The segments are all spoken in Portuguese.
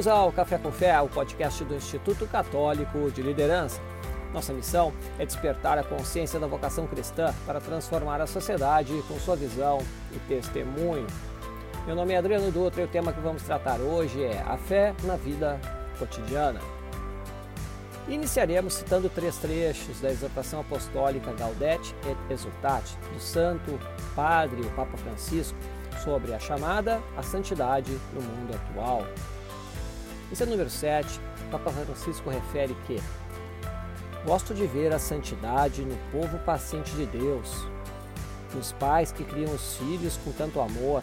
Bem-vindos ao Café com Fé, o podcast do Instituto Católico de Liderança. Nossa missão é despertar a consciência da vocação cristã para transformar a sociedade com sua visão e testemunho. Meu nome é Adriano Dutra e o tema que vamos tratar hoje é a fé na vida cotidiana. Iniciaremos citando três trechos da exortação apostólica Gaudete et Exultate, do Santo Padre, Papa Francisco, sobre a chamada à santidade no mundo atual. Esse é o número 7, o Papa Francisco refere que Gosto de ver a santidade no povo paciente de Deus, nos pais que criam os filhos com tanto amor,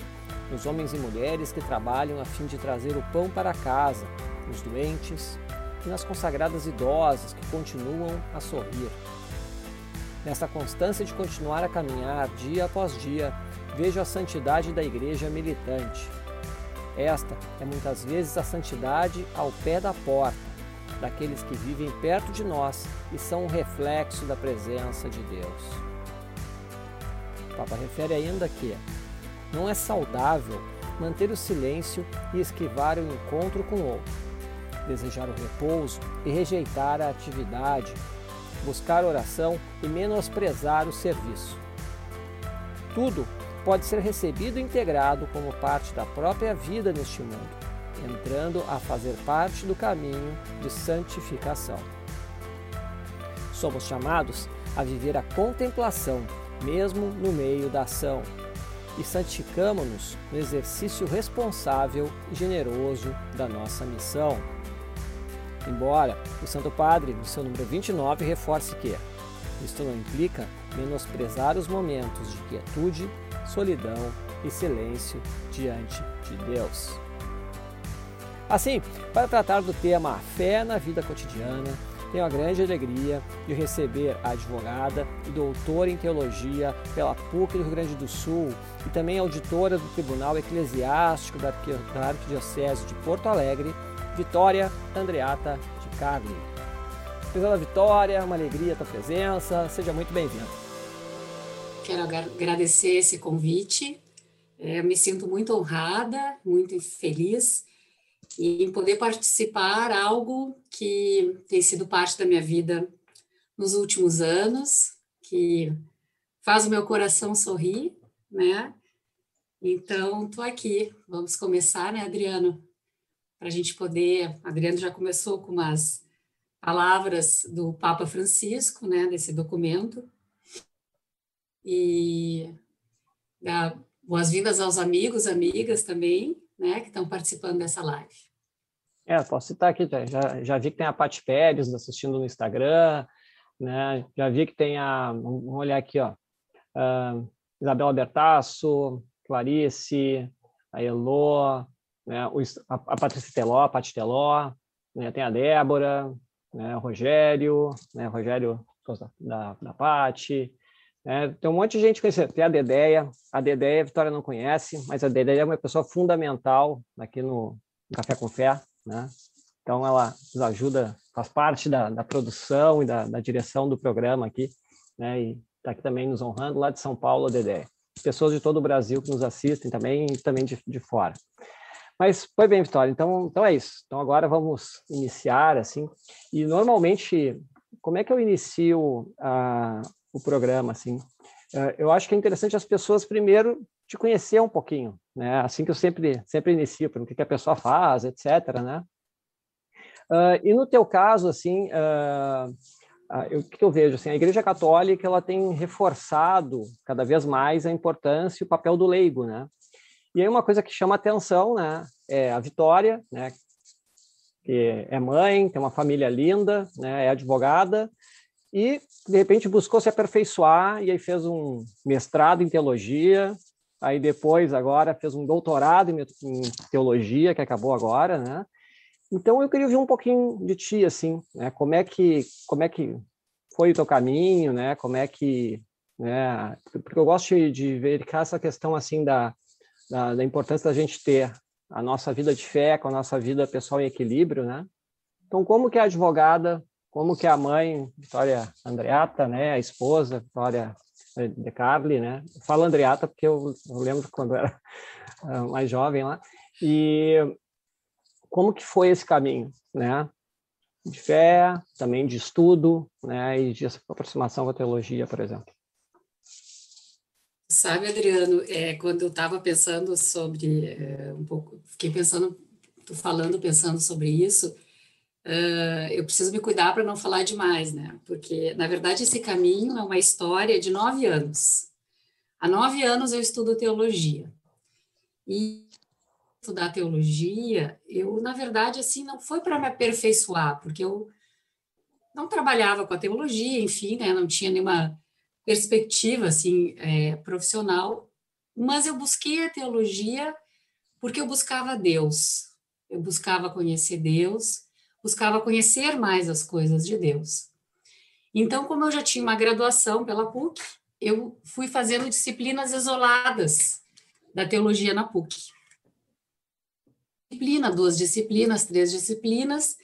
nos homens e mulheres que trabalham a fim de trazer o pão para casa, nos doentes e nas consagradas idosas que continuam a sorrir. Nessa constância de continuar a caminhar dia após dia, vejo a santidade da igreja militante. Esta é muitas vezes a santidade ao pé da porta, daqueles que vivem perto de nós e são um reflexo da presença de Deus. O Papa refere ainda que não é saudável manter o silêncio e esquivar o encontro com o outro, desejar o repouso e rejeitar a atividade, buscar oração e menosprezar o serviço. Tudo pode ser recebido e integrado como parte da própria vida neste mundo entrando a fazer parte do caminho de santificação. Somos chamados a viver a contemplação, mesmo no meio da ação, e santificamos-nos no exercício responsável e generoso da nossa missão. Embora o Santo Padre, no seu número 29, reforce que isto não implica menosprezar os momentos de quietude, solidão e silêncio diante de Deus. Assim, para tratar do tema fé na vida cotidiana, tenho a grande alegria de receber a advogada e doutora em teologia pela PUC do Rio Grande do Sul e também auditora do Tribunal Eclesiástico da Arquidiocese de Porto Alegre, Vitória Andreata de Carli. Prezada Vitória, uma alegria a tua presença, seja muito bem-vinda. Quero agradecer esse convite, é, me sinto muito honrada, muito feliz em poder participar algo que tem sido parte da minha vida nos últimos anos, que faz o meu coração sorrir, né? Então, estou aqui. Vamos começar, né, Adriano? Para a gente poder. Adriano já começou com umas palavras do Papa Francisco, né, desse documento. E boas-vindas aos amigos, amigas também, né, que estão participando dessa live. É, posso citar aqui, já, já vi que tem a Paty Pérez assistindo no Instagram, né, já vi que tem a, vamos olhar aqui, ó, uh, Isabela Bertasso, Clarice, a Elô, né, a, a Patrícia Teló, a Paty Teló, né, tem a Débora, né, Rogério, né, Rogério da, da Paty, é, tem um monte de gente conhecendo. Tem a Dedéia. A Dedéia a Vitória não conhece, mas a Dedéia é uma pessoa fundamental aqui no, Café com Fé. Né? Então, ela nos ajuda, faz parte da, da produção e da, da, direção do programa aqui. Né? E está aqui também nos honrando, lá de São Paulo, a Dedéia. Pessoas de todo o Brasil que nos assistem também e também de, de fora. Mas foi bem, Vitória. Então, então é isso. Então agora vamos iniciar assim. E normalmente, como é que eu inicio a, o programa, assim. Eh, eu acho que é interessante as pessoas primeiro te conhecer um pouquinho, né? Assim que eu sempre sempre inicio, para o que a pessoa faz, etc, né? Uh, e no teu caso, assim, uh, uh, o que eu vejo, assim, a Igreja Católica ela tem reforçado cada vez mais a importância e o papel do leigo, né? E aí uma coisa que chama atenção, né, é a Vitória, né, que é mãe, tem uma família linda, né, é advogada, e de repente buscou se aperfeiçoar e aí fez um mestrado em teologia, aí depois agora fez um doutorado em teologia que acabou agora, né? Então eu queria ouvir um pouquinho de ti assim, né? Como é que como é que foi o teu caminho, né? Como é que, né? Porque eu gosto de verificar essa questão assim da, da, da importância da gente ter a nossa vida de fé com a nossa vida pessoal em equilíbrio, né? Então como que a advogada como que a mãe, Vitória Andreata, né, a esposa, Vitória de Carli, né, falo Andreata porque eu, eu lembro quando era ah, mais jovem lá, e como que foi esse caminho, né? De fé, também de estudo, né? E de aproximação com a teologia, por exemplo. Sabe, Adriano, é, quando eu estava pensando sobre, é, um pouco, fiquei pensando, falando, pensando sobre isso, eu preciso me cuidar para não falar demais, né? Porque, na verdade, esse caminho é uma história de nove anos. Há nove anos eu estudo teologia. E estudar teologia, eu, na verdade, assim, não foi para me aperfeiçoar, porque eu não trabalhava com a teologia, enfim, né? Não tinha nenhuma perspectiva assim é, profissional, mas eu busquei a teologia porque eu buscava Deus, eu buscava conhecer Deus, buscava conhecer mais as coisas de Deus. Então, como eu já tinha uma graduação pela PUC, eu fui fazendo disciplinas isoladas da teologia na PUC. Disciplina, duas disciplinas, três disciplinas,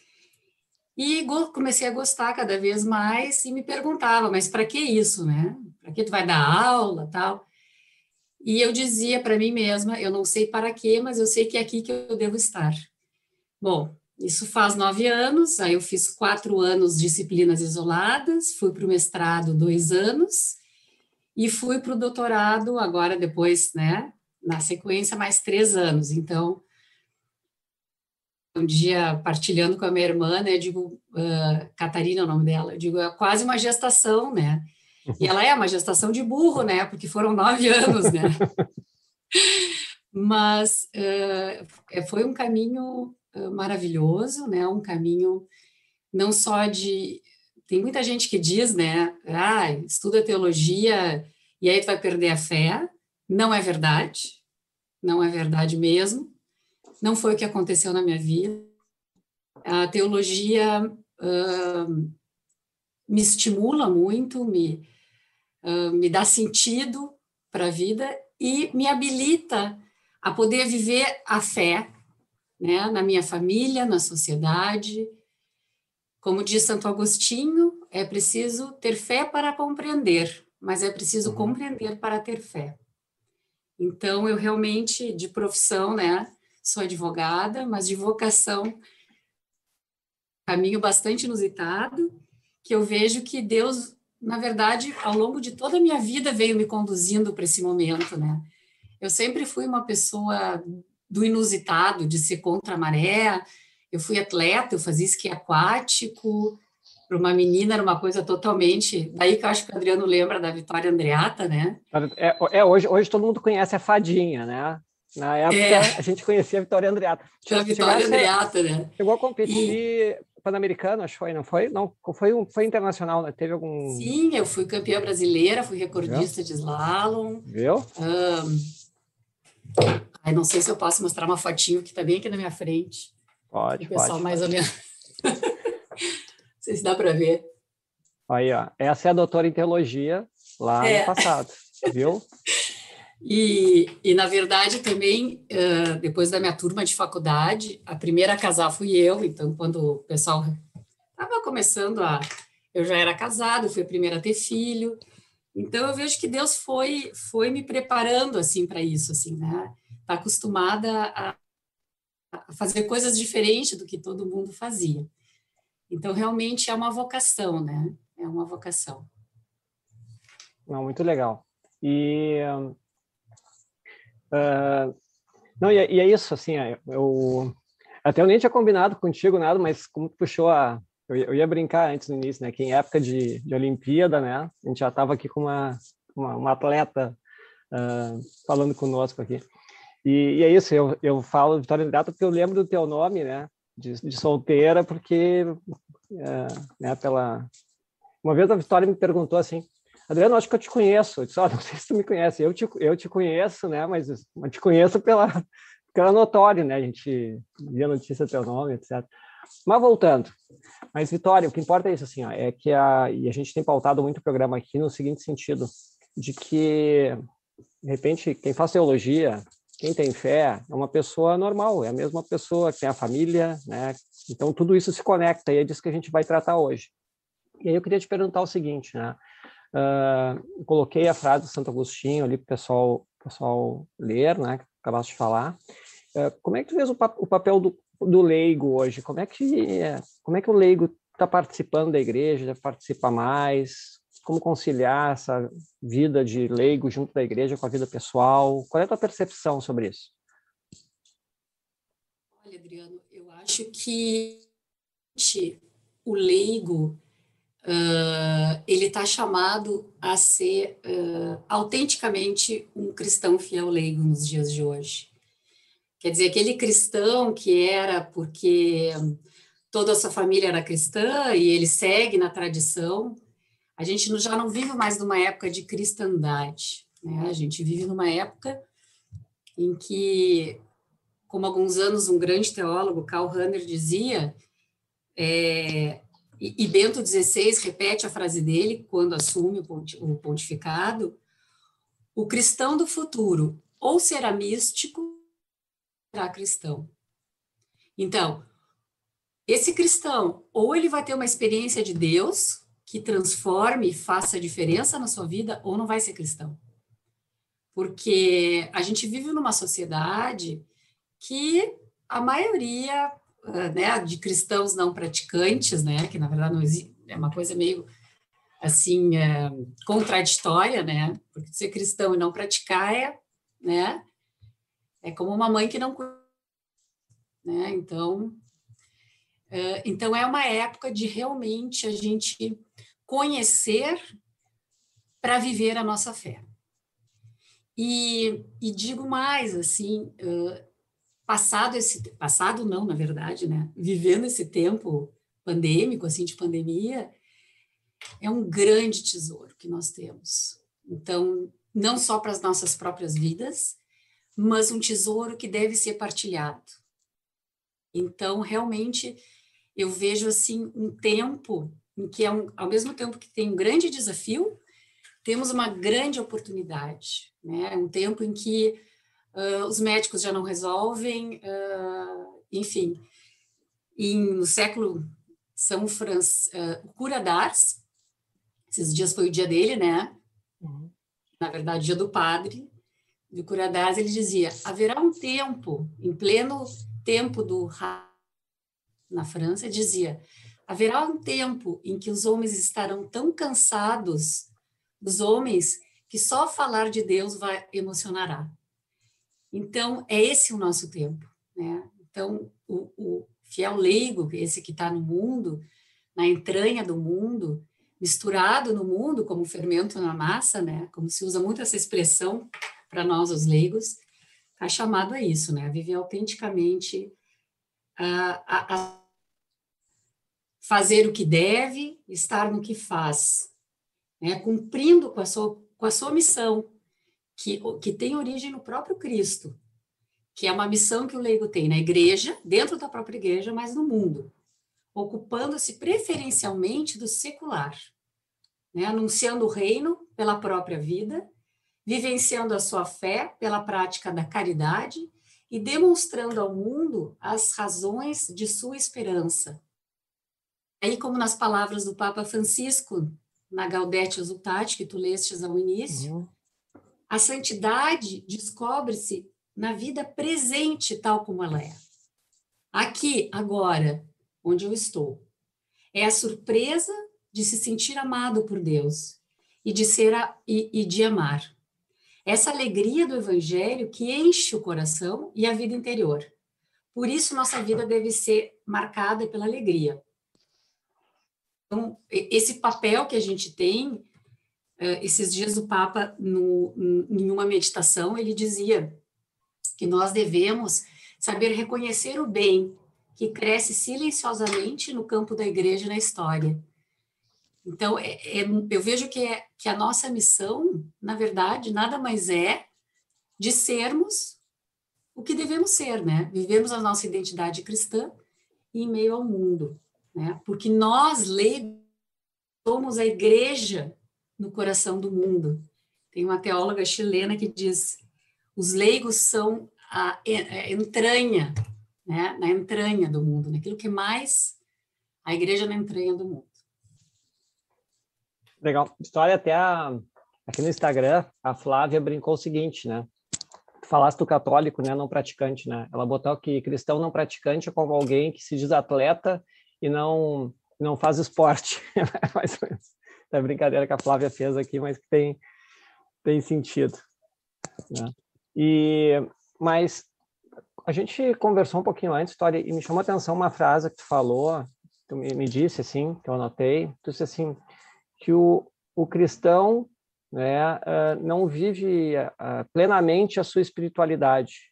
e comecei a gostar cada vez mais e me perguntava, mas para que isso, né? Para que tu vai dar aula, tal? E eu dizia para mim mesma, eu não sei para quê, mas eu sei que é aqui que eu devo estar. Bom, isso faz nove anos, aí eu fiz quatro anos de disciplinas isoladas, fui para o mestrado dois anos, e fui para o doutorado agora depois, né, na sequência, mais três anos. Então, um dia partilhando com a minha irmã, né, eu digo, uh, Catarina é o nome dela, eu digo, é quase uma gestação, né, e ela é uma gestação de burro, né, porque foram nove anos, né, mas uh, foi um caminho maravilhoso, né, um caminho não só de, tem muita gente que diz, né, ah, estuda teologia e aí tu vai perder a fé, não é verdade, não é verdade mesmo, não foi o que aconteceu na minha vida. A teologia uh, me estimula muito, me, uh, me dá sentido para a vida e me habilita a poder viver a fé né, na minha família, na sociedade. Como diz Santo Agostinho, é preciso ter fé para compreender, mas é preciso uhum. compreender para ter fé. Então, eu realmente, de profissão, né, sou advogada, mas de vocação, caminho bastante inusitado, que eu vejo que Deus, na verdade, ao longo de toda a minha vida veio me conduzindo para esse momento, né? Eu sempre fui uma pessoa do inusitado, de ser contra a maré. Eu fui atleta, eu fazia esqui aquático. Para uma menina era uma coisa totalmente. Daí que eu acho que o Adriano lembra da Vitória Andreata, né? É, é hoje, hoje todo mundo conhece a fadinha, né? Na época, é. a gente conhecia a Vitória Andreata. A Vitória Andreata, né? Chegou a competir e... Pan-Americano, acho que foi, não foi? Não, foi, um, foi internacional, né? Teve algum... Sim, eu fui campeã brasileira, fui recordista Viu? de slalom. Viu? Um... Ai, não sei se eu posso mostrar uma fotinho que está bem aqui na minha frente. Pode, o pessoal pode. mais pode. ou menos... não sei se dá para ver. Aí, ó. Essa é a doutora em teologia lá é. no passado, viu? E, e, na verdade, também, uh, depois da minha turma de faculdade, a primeira a casar fui eu, então, quando o pessoal estava começando a. Eu já era casado, fui a primeira a ter filho, então eu vejo que Deus foi foi me preparando assim para isso, assim, né? Tá acostumada a, a fazer coisas diferentes do que todo mundo fazia. Então realmente é uma vocação, né? É uma vocação. Não, muito legal. E Uh, não, e, é, e, é isso, assim, é, eu até eu nem tinha combinado contigo nada, mas como tu puxou a eu, ia brincar antes no início, né, que em época de, de Olimpíada, né, a gente já estava aqui com uma, uma, uma atleta uh, falando conosco aqui. E, e, é isso, eu, eu falo Vitória Ingrata porque eu lembro do teu nome, né, de, de solteira, porque, uh, né, pela... Uma vez a Vitória me perguntou assim, Adriano, acho que eu te conheço. Eu disse, oh, não sei se tu me conhece. Eu te, eu te conheço, né? Mas te conheço pela, pela notório, né? A gente via notícia teu nome, etc. Mas voltando. Mas, Vitória, o que importa é isso, assim, ó, é que a, e a gente tem pautado muito o programa aqui no seguinte sentido, de que, de repente, quem faz teologia, quem tem fé, é uma pessoa normal, é a mesma pessoa que tem a família, né? Então, tudo isso se conecta e é disso que a gente vai tratar hoje. E aí eu queria te perguntar o seguinte, né? Uh, coloquei a frase do Santo Agostinho ali para o pessoal, pessoal ler, né? Acabaste de falar. Uh, como é que tu vês o, o, papel do do leigo hoje? Como é que como é que o leigo está participando da igreja? Participa mais? Como conciliar essa vida de leigo junto da igreja com a vida pessoal? Qual é a tua percepção sobre isso? Olha, Adriano, eu acho que o leigo uh, ele está chamado a ser uh, autenticamente um cristão fiel leigo nos dias de hoje. Quer dizer, aquele cristão que era porque toda a sua família era cristã e ele segue na tradição, a gente já não vive mais numa época de cristandade. Né? A gente vive numa época em que, como alguns anos um grande teólogo, Karl Rahner, dizia, é, e, Bento XVI repete a frase dele quando assume o pontificado: o cristão do futuro ou será místico, será cristão. Então, esse cristão, ou ele vai ter uma experiência de Deus que transforme e faça diferença na sua vida, ou não vai ser cristão. Porque a gente vive numa sociedade que a maioria ah, né, de cristãos não praticantes, né, que na verdade não é uma coisa meio assim é, contraditória, né, porque ser cristão e não praticar é, né, é como uma mãe que não, né, então, é, então é uma época de realmente a gente conhecer para viver a nossa fé. E, e digo mais, assim, uh, passado esse passado não, na verdade, né? Vivendo esse tempo pandêmico, assim, de pandemia, é um grande tesouro que nós temos. Então, não só para as nossas próprias vidas, mas um tesouro que deve ser partilhado. Então, realmente, eu vejo assim um tempo em que, é um, ao mesmo tempo que tem um grande desafio, temos uma grande oportunidade, né? Um tempo em que uh, os médicos já não resolvem, uh, enfim. Em, no século São Francisco, uh, Cura d'Ars, esses dias foi o dia dele, né? Uhum. Na verdade, dia do padre, de Cura d'Ars, ele dizia: haverá um tempo, em pleno tempo do na França, dizia: haverá um tempo em que os homens estarão tão cansados dos homens que só falar de Deus vai emocionará. Então, é esse o nosso tempo. Né? Então, o, o fiel leigo, esse que está no mundo, na entranha do mundo, misturado no mundo como fermento na massa, né? como se usa muito essa expressão para nós, os leigos, está chamado a isso, né? a viver autenticamente, a, a, a fazer o que deve, estar no que faz, né? cumprindo com a sua, com a sua missão, que, que tem origem no próprio Cristo, que é uma missão que o leigo tem na igreja, dentro da própria igreja, mas no mundo, ocupando-se preferencialmente do secular, né? anunciando o reino pela própria vida, vivenciando a sua fé pela prática da caridade e demonstrando ao mundo as razões de sua esperança. Aí, como nas palavras do Papa Francisco, na Gaudete Exultate, que tu lestes ao início, uhum. A santidade descobre-se na vida presente, tal como ela é. Aqui, agora, onde eu estou. É a surpresa de se sentir amado por Deus e de ser a, e, e de amar. Essa alegria do evangelho que enche o coração e a vida interior. Por isso nossa vida deve ser marcada pela alegria. Então, esse papel que a gente tem eh, esses dias o Papa, no, em uma meditação, ele dizia que nós devemos saber reconhecer o bem que cresce silenciosamente no campo da igreja e na história. Então, é, é, eu vejo que, é, que a nossa missão, na verdade, nada mais é de sermos o que devemos ser, né? Vivemos a nossa identidade cristã em meio ao mundo, né? Porque nós, leigos, somos a igreja no coração do mundo. Tem uma teóloga chilena que diz: os leigos são a, entranha, né, na entranha do mundo, naquilo que mais a igreja na entranha do mundo. Legal. História até a, aqui no Instagram, a Flávia brincou o seguinte, né? falaste do católico, né, não praticante, né? Ela botou que cristão não praticante é como alguém que se diz atleta e não não faz esporte. Mais ou menos. É brincadeira que a Flávia fez aqui, mas que tem tem sentido. Né? E mas a gente conversou um pouquinho antes, história, e me chamou a atenção uma frase que tu falou, tu me, me disse assim, que eu anotei, tu disse assim que o, o cristão né, uh, não vive uh, plenamente a sua espiritualidade.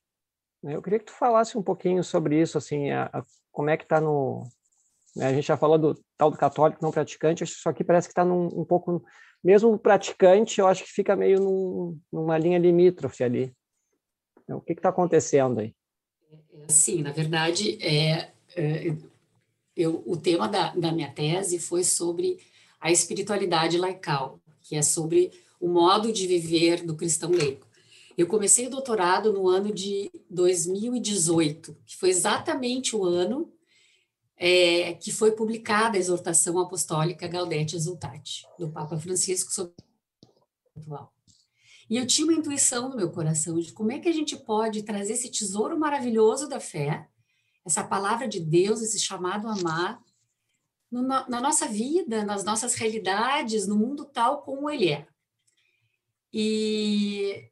Né? Eu queria que tu falasse um pouquinho sobre isso, assim, a, a, como é que está no... Né, a gente já falou do tal do católico não praticante, isso aqui parece que está um pouco... Mesmo praticante, eu acho que fica meio num, numa linha limítrofe ali. Então, o que está acontecendo aí? Sim, na verdade, é, é eu, o tema da, da minha tese foi sobre a espiritualidade laical, que é sobre o modo de viver do cristão leigo. Eu comecei o doutorado no ano de 2018, que foi exatamente o ano é, que foi publicada a exortação apostólica Gaudete Exultate, do Papa Francisco sobre. E eu tinha uma intuição no meu coração de como é que a gente pode trazer esse tesouro maravilhoso da fé, essa palavra de Deus, esse chamado a amar, no, na nossa vida, nas nossas realidades, no mundo tal como ele é. E,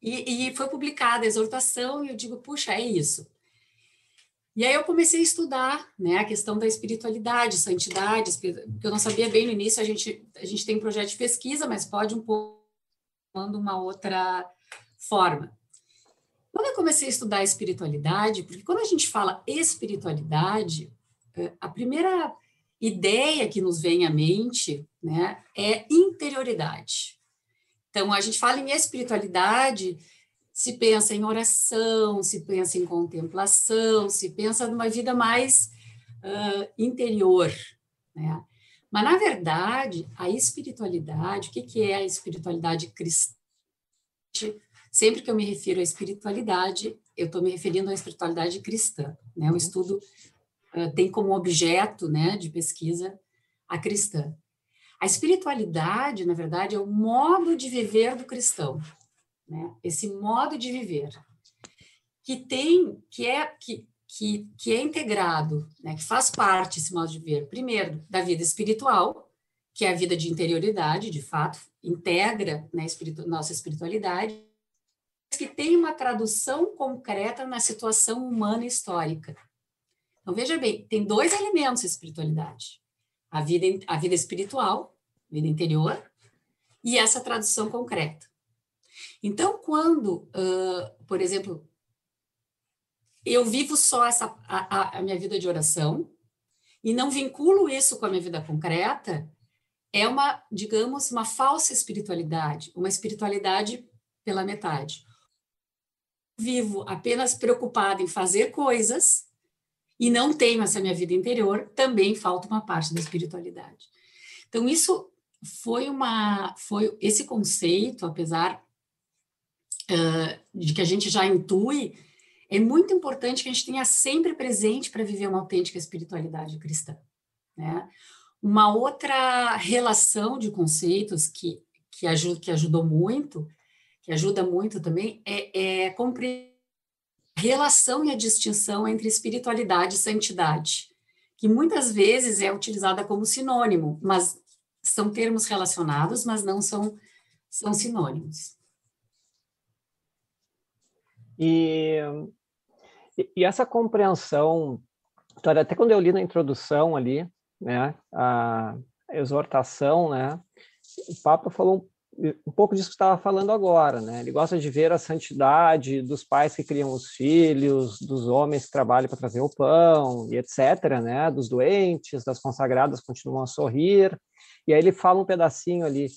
e, e foi publicada a exortação e eu digo, puxa, é isso. E aí eu comecei a estudar, né, a questão da espiritualidade, santidade, porque eu não sabia bem no início, a gente, a gente tem um projeto de pesquisa, mas pode um pouco tomando uma outra forma. Quando eu comecei a estudar a espiritualidade, porque quando a gente fala espiritualidade, eh, a primeira ideia que nos vem à mente né, é interioridade. Então, a gente fala em espiritualidade, se pensa em oração, se pensa em contemplação, se pensa numa vida mais uh, interior, né? Mas, na verdade, a espiritualidade, o que, que é a espiritualidade cristã? Sempre que eu me refiro à espiritualidade, eu estou me referindo à espiritualidade cristã. Né? O estudo uh, tem como objeto né, de pesquisa a cristã. A espiritualidade, na verdade, é o modo de viver do cristão, né? Esse modo de viver que tem, que é que, que, que é integrado, né? Que faz parte esse modo de viver, primeiro da vida espiritual, que é a vida de interioridade, de fato, integra né, espiritu, nossa espiritualidade, que tem uma tradução concreta na situação humana histórica. Então, veja bem, tem dois elementos a espiritualidade. A vida, a vida espiritual, vida interior, e essa tradução concreta. Então, quando, uh, por exemplo, eu vivo só essa, a, a, minha vida de oração e não vinculo isso com a minha vida concreta, é uma, digamos, uma falsa espiritualidade, uma espiritualidade pela metade. Vivo apenas preocupado em fazer coisas e não tenho essa minha vida interior, também falta uma parte da espiritualidade. Então, isso foi uma foi esse conceito, apesar uh, de que a gente já intui, é muito importante que a gente tenha sempre presente para viver uma autêntica espiritualidade cristã. Né? Uma outra relação de conceitos que, que, ajuda, que ajudou muito, que ajuda muito também, é, é compreender relação e a distinção entre espiritualidade e santidade, que muitas vezes é utilizada como sinônimo, mas são termos relacionados, mas não são, são sinônimos. E, e essa compreensão, até quando eu li na introdução ali, né, a exortação, né, o Papa falou um pouco disso que estava falando agora, né? Ele gosta de ver a santidade dos pais que criam os filhos, dos homens que trabalham para trazer o pão e etc, né? Dos doentes, das consagradas continuam a sorrir. E aí ele fala um pedacinho ali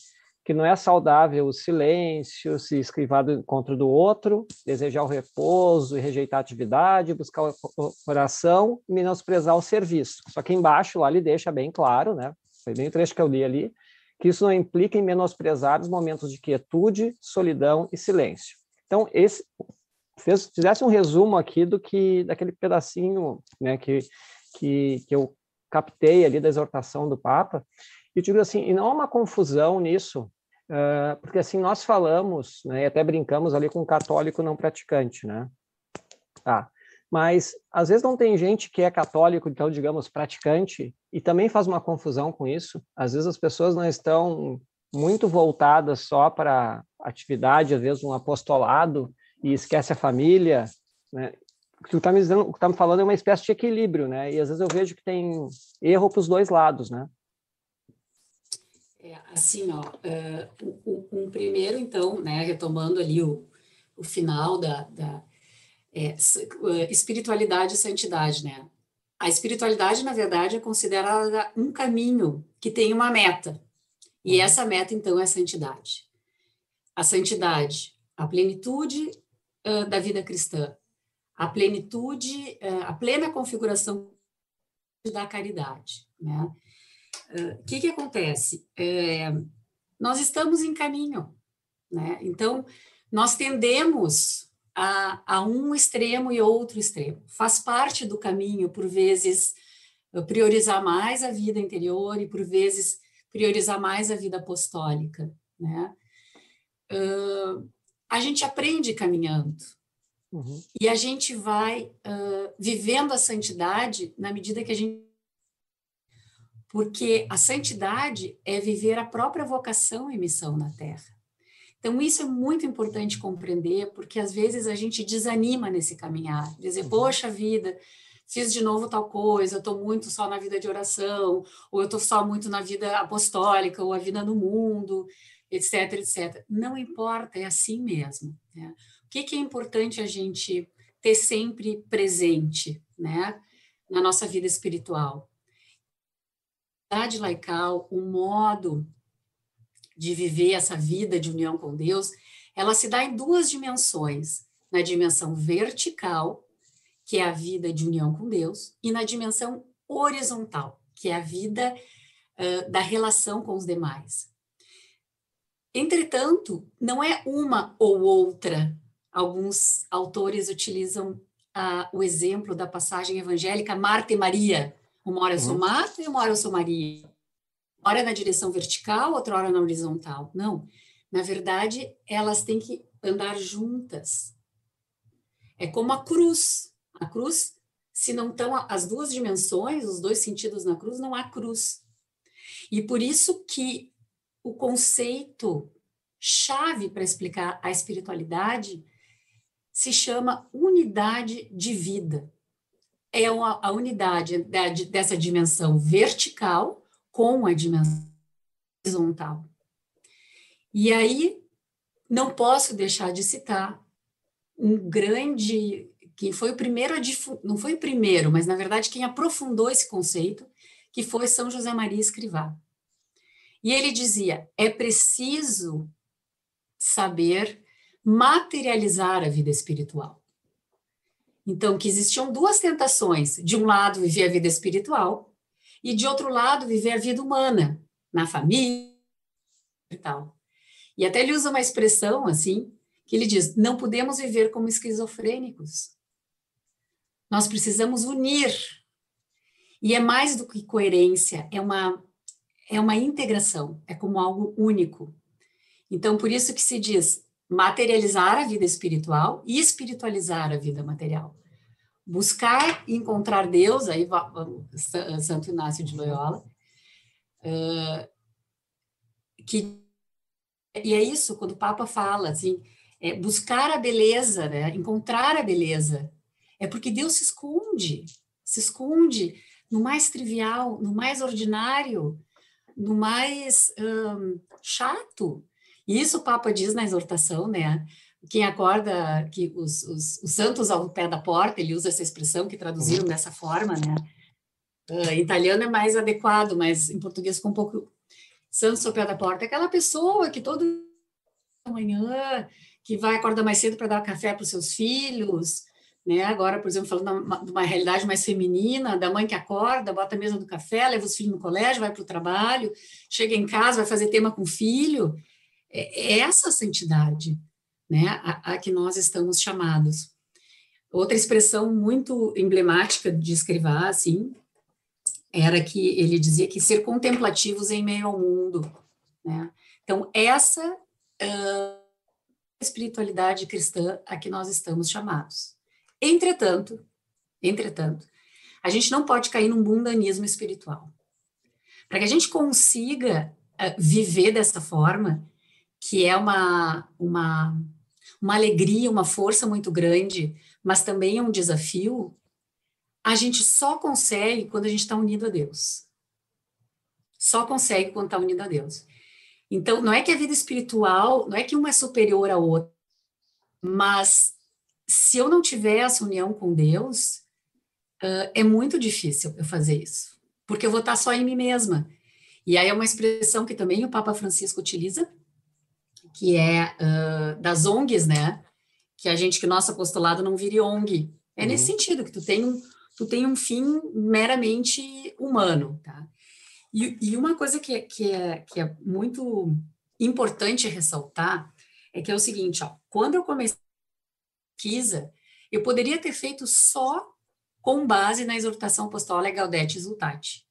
que não é saudável o silêncio, se esquivar do encontro do outro, desejar o repouso e rejeitar a atividade, buscar o coração menosprezar o serviço. Só que embaixo lá ele deixa bem claro, né? Foi bem o trecho que eu li ali, que isso não implica em menosprezar os momentos de quietude, solidão e silêncio. Então, esse fez, fizesse um resumo aqui do que daquele pedacinho, né, que, que, que eu captei ali da exortação do Papa, e digo assim, e não há uma confusão nisso, porque assim nós falamos, né, e até brincamos ali com um católico não praticante, né? Tá. Mas às vezes não tem gente que é católico, então digamos praticante, e também faz uma confusão com isso. Às vezes as pessoas não estão muito voltadas só para atividade, às vezes um apostolado e esquece a família, né? O que tu está me dizendo, o que tá me falando é uma espécie de equilíbrio, né? E às vezes eu vejo que tem erro para os dois lados, né? É, assim, ó, uh, um, um, primeiro, então, né, retomando ali o, o final da, da é, espiritualidade e santidade, né? A espiritualidade, na verdade, é considerada um caminho que tem uma meta. E uhum. essa meta, então, é a santidade. A santidade, a plenitude uh, da vida cristã, a plenitude, uh, a plena configuração da caridade, né? O uh, que que acontece? É, nós estamos em caminho, né? Então, nós tendemos a, a um extremo e outro extremo. Faz parte do caminho, por vezes, priorizar mais a vida interior e, por vezes, priorizar mais a vida apostólica, né? Uh, a gente aprende caminhando uhum. e a gente vai uh, vivendo a santidade na medida que a gente porque a santidade é viver a própria vocação e missão na Terra. Então, isso é muito importante compreender, porque às vezes a gente desanima nesse caminhar, dizer, uhum. poxa vida, fiz de novo tal coisa, eu estou muito só na vida de oração, ou eu estou só muito na vida apostólica, ou a vida no mundo, etc, etc. Não importa, é assim mesmo. Né? O que, que é importante a gente ter sempre presente né, na nossa vida espiritual? A laical, o modo de viver essa vida de união com Deus, ela se dá em duas dimensões: na dimensão vertical, que é a vida de união com Deus, e na dimensão horizontal, que é a vida uh, da relação com os demais. Entretanto, não é uma ou outra. Alguns autores utilizam uh, o exemplo da passagem evangélica Marta e Maria. Uma hora eu sou uhum. Marta e uma hora eu sou Maria. Hora na direção vertical, outra hora na horizontal. Não. Na verdade, elas têm que andar juntas. É como a cruz. A cruz, se não estão as duas dimensões, os dois sentidos na cruz, não há cruz. E por isso que o conceito chave para explicar a espiritualidade se chama unidade de vida. É a unidade dessa dimensão vertical com a dimensão horizontal. E aí, não posso deixar de citar um grande quem foi o primeiro a não foi o primeiro, mas na verdade quem aprofundou esse conceito, que foi São José Maria Escrivá. E ele dizia: é preciso saber materializar a vida espiritual. Então, que existiam duas tentações: de um lado, viver a vida espiritual, e de outro lado, viver a vida humana, na família e tal. E até ele usa uma expressão assim, que ele diz: não podemos viver como esquizofrênicos. Nós precisamos unir. E é mais do que coerência, é uma é uma integração, é como algo único. Então, por isso que se diz materializar a vida espiritual e espiritualizar a vida material. Buscar e encontrar Deus, aí Santo Inácio de Loyola, uh, que e é isso quando o Papa fala assim, é buscar a beleza, né? encontrar a beleza, é porque Deus se esconde, se esconde no mais trivial, no mais ordinário, no mais um, chato. E isso o Papa diz na exortação, né? Quem acorda, que os, os, os santos ao pé da porta, ele usa essa expressão que traduziram uhum. dessa forma, né? Uh, italiano é mais adequado, mas em português ficou um pouco santos ao pé da porta. É aquela pessoa que todo manhã que vai acordar mais cedo para dar café para os seus filhos, né? Agora, por exemplo, falando de uma realidade mais feminina, da mãe que acorda, bota a mesa do café, leva os filhos no colégio, vai para o trabalho, chega em casa, vai fazer tema com o filho. É, é essa santidade, né? A, a, que nós estamos chamados. Outra expressão muito emblemática de Escrivá, assim, era que ele dizia que ser contemplativos em meio ao mundo, né? Então, essa uh, espiritualidade cristã a que nós estamos chamados. Entretanto, entretanto, a gente não pode cair num mundanismo espiritual. Para que a gente consiga uh, viver dessa forma, que é uma, uma, uma alegria, uma força muito grande, mas também é um desafio, a gente só consegue quando a gente está unido a Deus. Só consegue quando está unido a Deus. Então, não é que a vida espiritual, não é que uma é superior à outra, mas se eu não tiver essa união com Deus, uh, é muito difícil eu fazer isso, porque eu vou estar só em mim mesma. E aí é uma expressão que também o Papa Francisco utiliza, que é uh, das ONGs, né? Que a gente, que o nosso apostolado não vire ONG. É uhum. nesse sentido, que tu tem um, tu tem um fim meramente humano, tá? E, e uma coisa que, que, é, que é muito importante ressaltar é que é o seguinte, ó, quando eu comecei a pesquisa, eu poderia ter feito só com base na exortação apostólica Gaudete Exultate.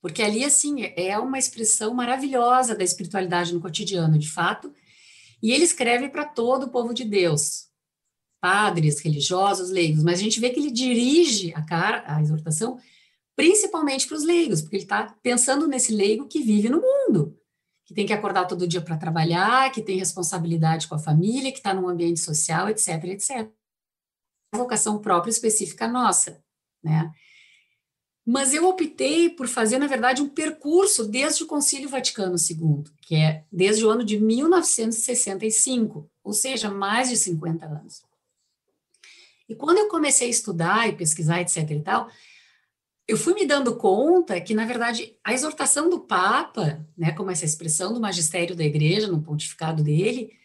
Porque ali, assim, é uma expressão maravilhosa da espiritualidade no cotidiano, de fato, e ele escreve para todo o povo de Deus, padres, religiosos, leigos, mas a gente vê que ele dirige a, cara, a exortação principalmente para os leigos, porque ele está pensando nesse leigo que vive no mundo, que tem que acordar todo dia para trabalhar, que tem responsabilidade com a família, que está num ambiente social, etc, etc. A vocação própria específica nossa, né? Mas eu optei por fazer, na verdade, um percurso desde o Concílio Vaticano II, que é desde o ano de 1965, ou seja, mais de 50 anos. E quando eu comecei a estudar e pesquisar, etc e tal, eu fui me dando conta que, na verdade, a exortação do Papa, né, como essa expressão do magistério da igreja, no pontificado dele,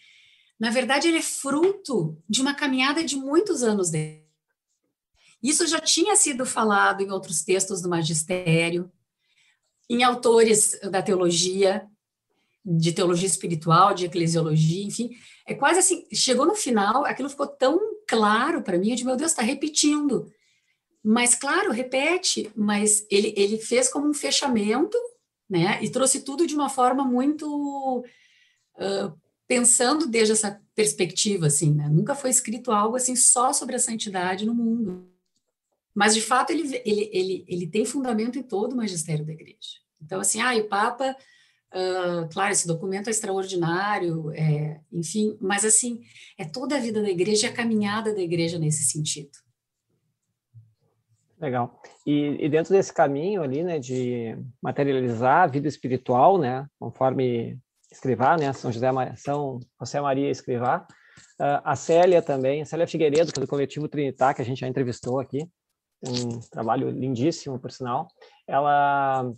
na verdade, ele é fruto de uma caminhada de muitos anos dele. Isso já tinha sido falado em outros textos do magistério, em autores da teologia, de teologia espiritual, de eclesiologia, enfim. É quase assim, chegou no final, aquilo ficou tão claro para mim, disse, meu Deus, está repetindo. Mas, claro, repete, mas ele, ele fez como um fechamento, né? E trouxe tudo de uma forma muito uh, pensando desde essa perspectiva, assim, né? Nunca foi escrito algo assim só sobre a santidade no mundo. Mas, de fato, ele, ele, ele, ele tem fundamento em todo o magistério da igreja. Então, assim, ah, o Papa, uh, claro, esse documento é extraordinário, é, enfim, mas, assim, é toda a vida da igreja, a caminhada da igreja nesse sentido. Legal. E, e, dentro desse caminho ali, né, de materializar a vida espiritual, né, conforme Escrivá, né, São José, São José Maria Escrivá, uh, a Célia também, a Célia Figueiredo, que é do coletivo Trinitar, que a gente já entrevistou aqui, um trabalho lindíssimo, por sinal, ela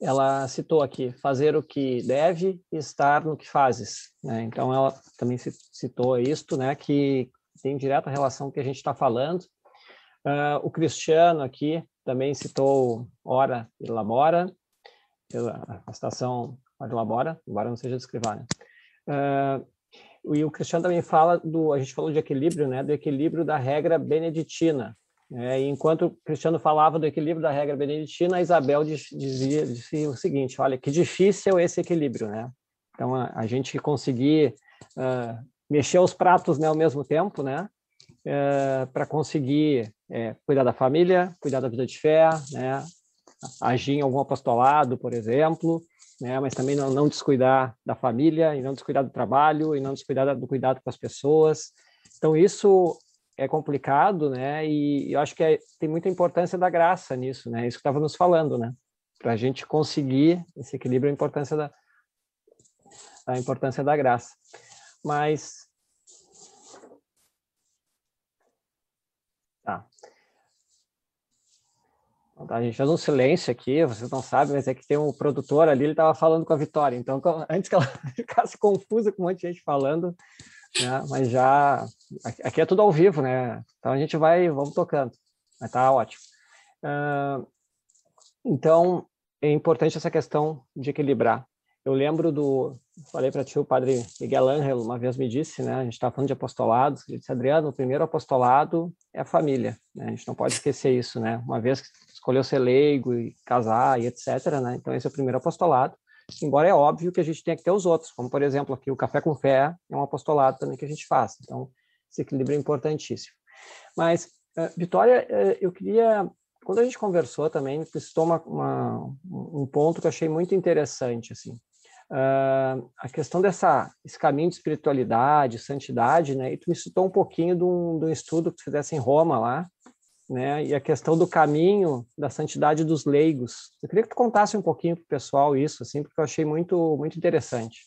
ela citou aqui fazer o que deve e estar no que fazes, né? Então ela também citou isto, né, que tem direta relação com o que a gente está falando, Uh, o Cristiano aqui também citou Hora e Labora, a estação Hora e Labora, embora não seja descrever, né? Uh, e o Cristiano também fala do, a gente falou de equilíbrio, né, do equilíbrio da regra beneditina. E enquanto o Cristiano falava do equilíbrio da regra beneditina, a Isabel dizia, dizia o seguinte, olha, que difícil esse equilíbrio, né? Então, a, a gente conseguir uh, mexer os pratos né, ao mesmo tempo, né? Uh, para conseguir é, cuidar da família, cuidar da vida de fé, né? agir em algum apostolado, por exemplo, né? mas também não, não descuidar da família, e não descuidar do trabalho, e não descuidar do cuidado com as pessoas. Então, isso é complicado, né? E eu acho que é, tem muita importância da graça nisso, né? Isso que estava nos falando, né? Para a gente conseguir esse equilíbrio, a importância da a importância da graça. Mas tá. A gente fez um silêncio aqui, vocês não sabem, mas é que tem um produtor ali, ele estava falando com a Vitória. Então, antes que ela ficasse confusa com um monte de gente falando, né? mas já. Aqui é tudo ao vivo, né? Então a gente vai, vamos tocando. Mas tá ótimo. Uh, então, é importante essa questão de equilibrar. Eu lembro do, falei para ti, o padre Miguel Ángel uma vez me disse, né, a gente estava falando de apostolado, ele disse, Adriano, o primeiro apostolado é a família, né, a gente não pode esquecer isso, né, uma vez que escolheu ser leigo e casar e etc, né, então esse é o primeiro apostolado, embora é óbvio que a gente tenha que ter os outros, como por exemplo aqui o café com fé é um apostolado também que a gente faz. Então, esse equilíbrio é importantíssimo. Mas, uh, Vitória, uh, eu queria, quando a gente conversou também, citou uma, uma, um ponto que eu achei muito interessante, assim, uh, a questão dessa, esse caminho de espiritualidade, santidade, né, e tu me citou um pouquinho de um, de um estudo que tu fizesse em Roma lá, né, e a questão do caminho da santidade dos leigos. Eu queria que tu contasse um pouquinho para o pessoal isso, assim, porque eu achei muito, muito interessante.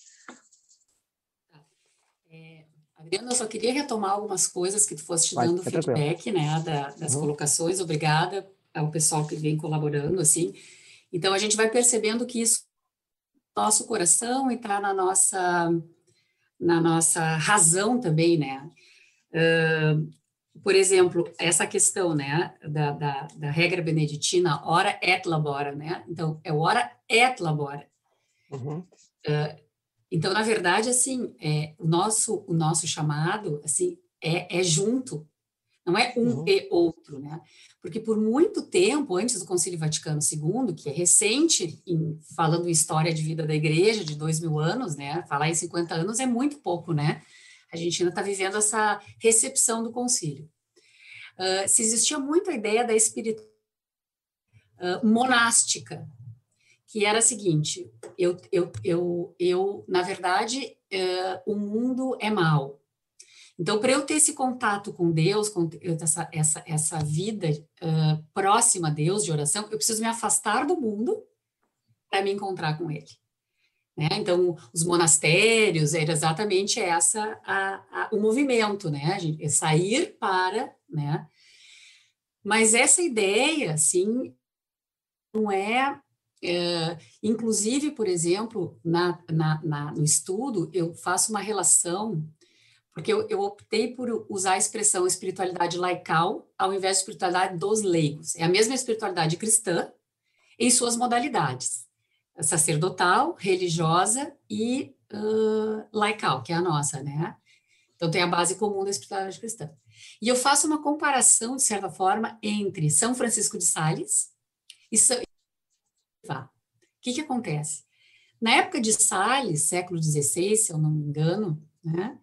Adriana, eu só queria retomar algumas coisas que tu foste Vai, dando feedback, né, da, das uhum. colocações. Obrigada ao pessoal que vem colaborando, assim. Então, a gente vai percebendo que isso nosso coração e está na nossa na nossa razão também, né? Uh, por exemplo, essa questão, né, da, da, da, regra beneditina, ora et labora, né? Então, é ora et labora. Uhum. Uh, então, na verdade, assim, é, o, nosso, o nosso chamado, assim, é, é junto, não é um uhum. e outro, né? Porque por muito tempo, antes do Concílio Vaticano II, que é recente, em, falando em história de vida da igreja, de dois mil anos, né? Falar em 50 anos é muito pouco, né? A gente ainda está vivendo essa recepção do concílio. Uh, se existia muito a ideia da espiritualidade uh, monástica, que era a seguinte: eu, eu, eu, eu na verdade, uh, o mundo é mal. Então, para eu ter esse contato com Deus, com essa, essa, essa vida uh, próxima a Deus, de oração, eu preciso me afastar do mundo para me encontrar com Ele. Né? Então, os monastérios era exatamente essa a, a, o movimento, né? A gente, é sair para, né? Mas essa ideia, assim, não é é, inclusive, por exemplo, na, na, na, no estudo, eu faço uma relação, porque eu, eu, optei por usar a expressão espiritualidade laical ao invés de espiritualidade dos leigos. É a mesma espiritualidade cristã em suas modalidades: sacerdotal, religiosa e uh, laical, que é a nossa, né? Então, tem a base comum da espiritualidade cristã. E eu faço uma comparação, de certa forma, entre São Francisco de Sales e, o que, que acontece? Na época de Sales, século XVI, se eu não me engano, né,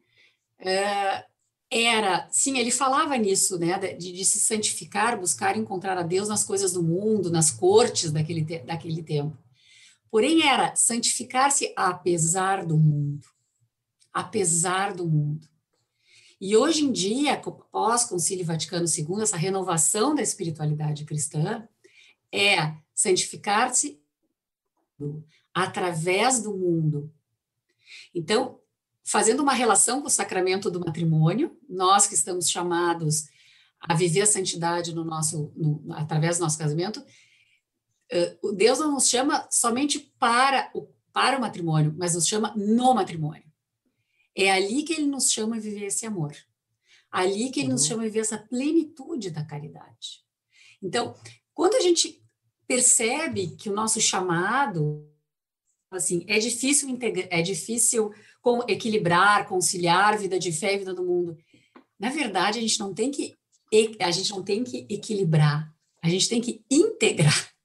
era, sim, ele falava nisso, né, de, de, se santificar, buscar encontrar a Deus nas coisas do mundo, nas cortes daquele, daquele tempo. Porém, era santificar-se apesar do mundo, apesar do mundo. E hoje em dia, pós-Concílio Vaticano II, essa renovação da espiritualidade cristã é santificar-se através do mundo. Então, fazendo uma relação com o sacramento do matrimônio, nós que estamos chamados a viver a santidade no nosso, no, através do nosso casamento, Deus não nos chama somente para o, para o matrimônio, mas nos chama no matrimônio. É ali que ele nos chama a viver esse amor. Ali que ele uhum. nos chama a viver essa plenitude da caridade. Então, quando a gente percebe que o nosso chamado, assim, é difícil integrar, é difícil com, equilibrar, conciliar vida de fé e vida do mundo. Na verdade, a gente não tem que a gente não tem que equilibrar, a gente tem que integrar.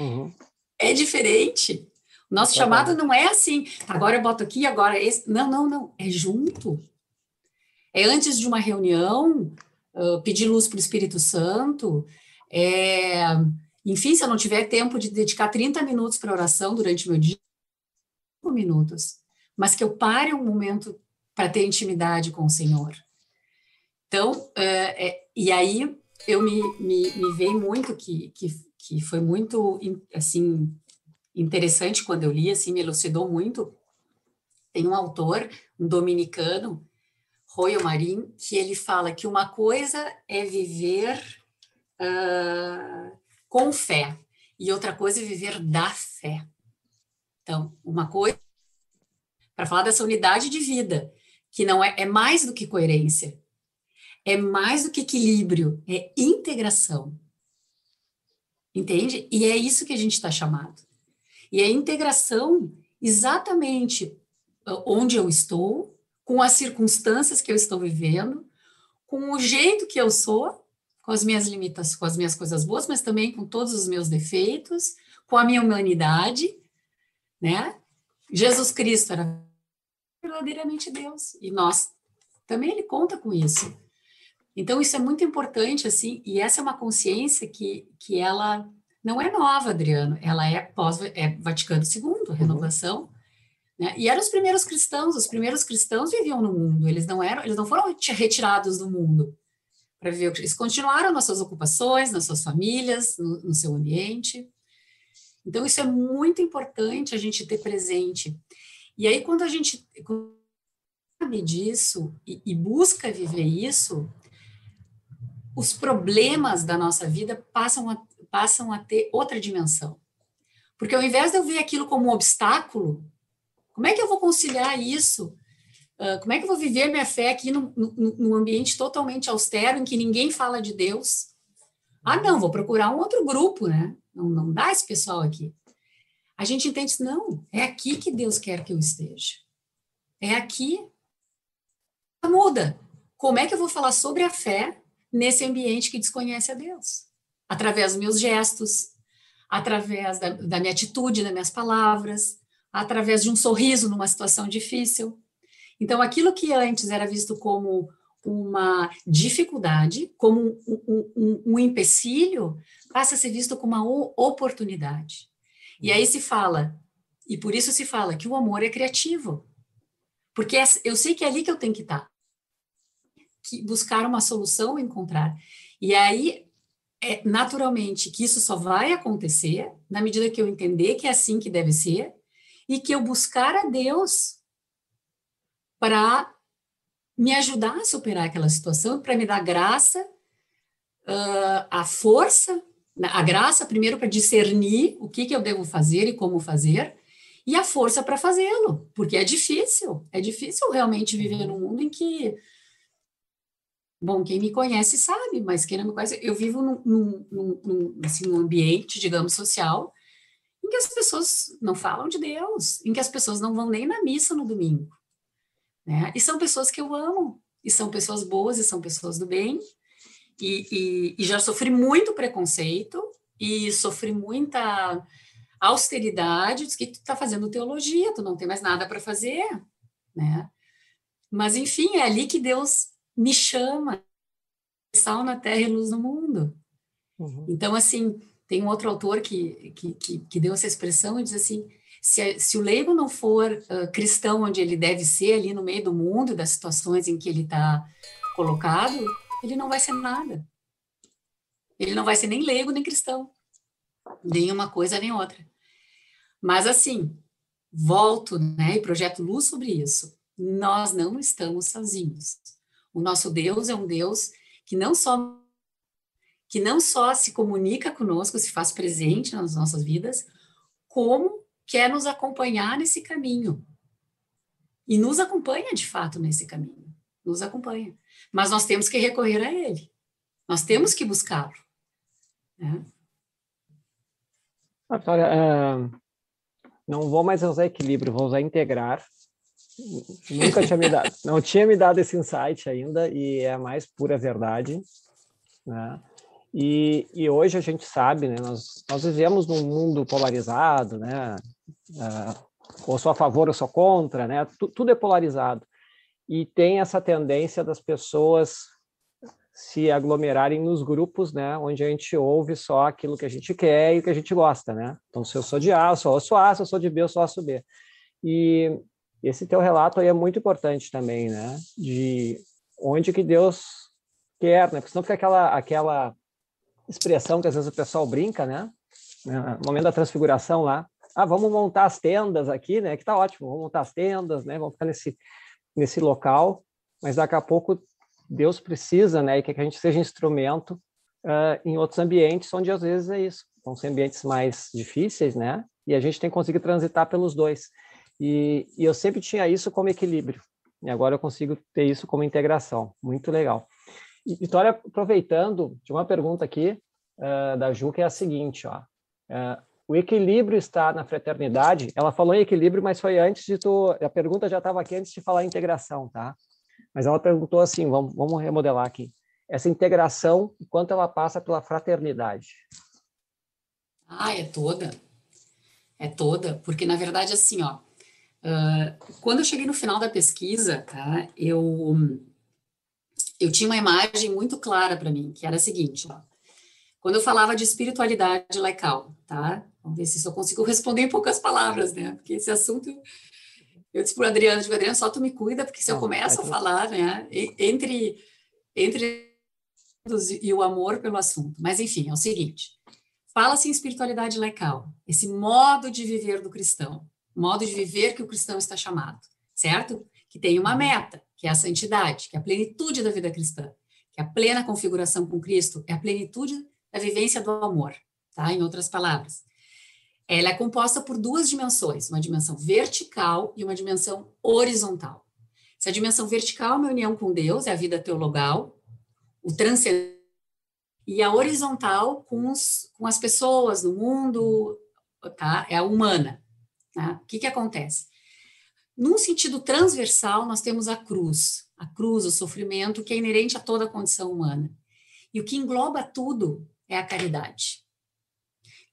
Uhum. É diferente. O nosso tá chamado bom. não é assim, agora eu boto aqui, agora esse. Não, não, não. É junto. É antes de uma reunião, uh, pedir luz para o Espírito Santo, é enfim, se eu não tiver tempo de dedicar 30 minutos para oração durante o meu dia, 5 minutos, mas que eu pare um momento para ter intimidade com o Senhor. Então, é, é, e aí eu me, me, me veio muito que, que, que foi muito, assim, interessante quando eu li, assim, me elucidou muito. Tem um autor, um dominicano, Royo Marim, que ele fala que uma coisa é viver uh, com fé, e outra coisa é viver da fé. Então, uma coisa para falar dessa unidade de vida, que não é, é mais do que coerência, é mais do que equilíbrio, é integração. Entende? E é isso que a gente está chamado. E a integração exatamente ah, onde eu estou, com as circunstâncias que eu estou vivendo, com o jeito que eu sou com as minhas limitações, com as minhas coisas boas, mas também com todos os meus defeitos, com a minha humanidade, né? Jesus Cristo era verdadeiramente Deus e nós também ele conta com isso. Então isso é muito importante assim, e essa é uma consciência que que ela não é nova, Adriano, ela é pós é Vaticano II, uhum. renovação. Uhum. Né? E eram os primeiros cristãos, os primeiros cristãos viviam no mundo, eles não eram, eles não foram retirados do mundo para viver, eles continuaram nas suas ocupações, nas suas famílias, no, no seu ambiente. Então isso é muito importante a gente ter presente. E aí quando a gente sabe disso e, e busca viver isso, os problemas da nossa vida passam a, passam a ter outra dimensão. Porque ao invés de eu ver aquilo como um obstáculo, como é que eu vou conciliar isso? Uh, como é que eu vou viver minha fé aqui num, num, ambiente totalmente austero, em que ninguém fala de Deus? Ah, não, vou procurar um outro grupo, né? Não, não dá esse pessoal aqui. A gente entende, não, é aqui que Deus quer que eu esteja. É aqui. Muda. Como é que eu vou falar sobre a fé nesse ambiente que desconhece a Deus? Através dos meus gestos, através da, da minha atitude, das minhas palavras, através de um sorriso numa situação difícil. Então, aquilo que antes era visto como uma dificuldade, como um, um, um, um empecilho, passa a ser visto como uma oportunidade. E aí se fala, e por isso se fala que o amor é criativo. Porque é, eu sei que é ali que eu tenho que estar. Que buscar uma solução, encontrar. E aí, é, naturalmente, que isso só vai acontecer na medida que eu entender que é assim que deve ser e que eu buscar a Deus para me ajudar a superar aquela situação, para me dar graça, uh, a força, né, a graça primeiro para discernir o que, que eu devo fazer e como fazer, e a força para fazê-lo, porque é difícil, é difícil realmente viver num mundo em que Bom, quem me conhece sabe, mas quem não me conhece, eu vivo num, num, num, assim, num ambiente, digamos, social, em que as pessoas não falam de Deus, em que as pessoas não vão nem na missa no domingo. Né? E são pessoas que eu amo, e são pessoas boas, e são pessoas do bem, e, e, e já sofri muito preconceito, e sofri muita austeridade, diz que tu está fazendo teologia, tu não tem mais nada para fazer, né? Mas, enfim, é ali que Deus me chama, sal na terra e luz no mundo. Uhum. Então, assim, tem um outro autor que, que, que, que deu essa expressão e diz assim: se, se o leigo não for uh, cristão onde ele deve ser, ali no meio do mundo, das situações em que ele está colocado, ele não vai ser nada. Ele não vai ser nem leigo, nem cristão. Nem uma coisa, nem outra. Mas, assim, volto né, e projeto luz sobre isso. Nós não estamos sozinhos. O nosso Deus é um Deus que não só que não só se comunica conosco, se faz presente nas nossas vidas, como quer nos acompanhar nesse caminho. E nos acompanha de fato nesse caminho. Nos acompanha. Mas nós temos que recorrer a Ele. Nós temos que buscá-lo. Né? É, não vou mais usar equilíbrio, vou usar integrar. Nunca tinha me dado, não tinha me dado esse insight ainda e é a mais pura verdade. Né? E, e hoje a gente sabe, né, nós, nós vivemos num mundo polarizado, né, uh, ou sou a favor ou sou contra, né, tu, tudo é polarizado. E tem essa tendência das pessoas se aglomerarem nos grupos, né, onde a gente ouve só aquilo que a gente quer e o que a gente gosta, né? Então, se eu sou de A, eu sou, A, se eu sou de B, eu sou A, sou B. E esse teu relato aí é muito importante também, né? De onde que Deus quer, né? Porque senão fica aquela, aquela expressão que às vezes o pessoal brinca, né? No momento da transfiguração lá, ah, vamos montar as tendas aqui, né? Que tá ótimo, vamos montar as tendas, né? Vamos ficar nesse nesse local, mas daqui a pouco Deus precisa, né? E que a gente seja instrumento uh, em outros ambientes onde às vezes é isso, vão ser ambientes mais difíceis, né? E a gente tem que conseguir transitar pelos dois. E, e eu sempre tinha isso como equilíbrio. E agora eu consigo ter isso como integração. Muito legal. Vitória, aproveitando de uma pergunta aqui uh, da Ju, que é a seguinte, ó. Uh, o equilíbrio está na fraternidade. Ela falou em equilíbrio, mas foi antes de tu. A pergunta já estava aqui antes de falar integração, tá? Mas ela perguntou assim: vamos, vamos remodelar aqui. Essa integração, quanto ela passa pela fraternidade? Ah, é toda. é toda, porque na verdade assim, ó, uh, quando eu cheguei no final da pesquisa, tá, eu eu tinha uma imagem muito clara para mim, que era a seguinte, ó, quando eu falava de espiritualidade laical, tá? Vamos ver se eu consigo responder em poucas palavras, né? Porque esse assunto eu disse para o Adriano, digo, Adriano, só tu me cuida, porque se eu começo a falar, né, entre, entre e o amor pelo assunto. Mas, enfim, é o seguinte, fala-se em espiritualidade laical, esse modo de viver do cristão, modo de viver que o cristão está chamado, certo? Que tem uma uhum. meta, que é a santidade, que é a plenitude da vida cristã, que é a plena configuração com Cristo, é a plenitude da vivência do amor, tá? Em outras palavras. Ela é composta por duas dimensões, uma dimensão vertical e uma dimensão horizontal. Se a dimensão vertical é uma união com Deus, é a vida teologal, o transcendente, e a horizontal com, os, com as pessoas no mundo, tá? é a humana. Tá? O que, que acontece? Num sentido transversal, nós temos a cruz, a cruz, o sofrimento, que é inerente a toda a condição humana. E o que engloba tudo é a caridade.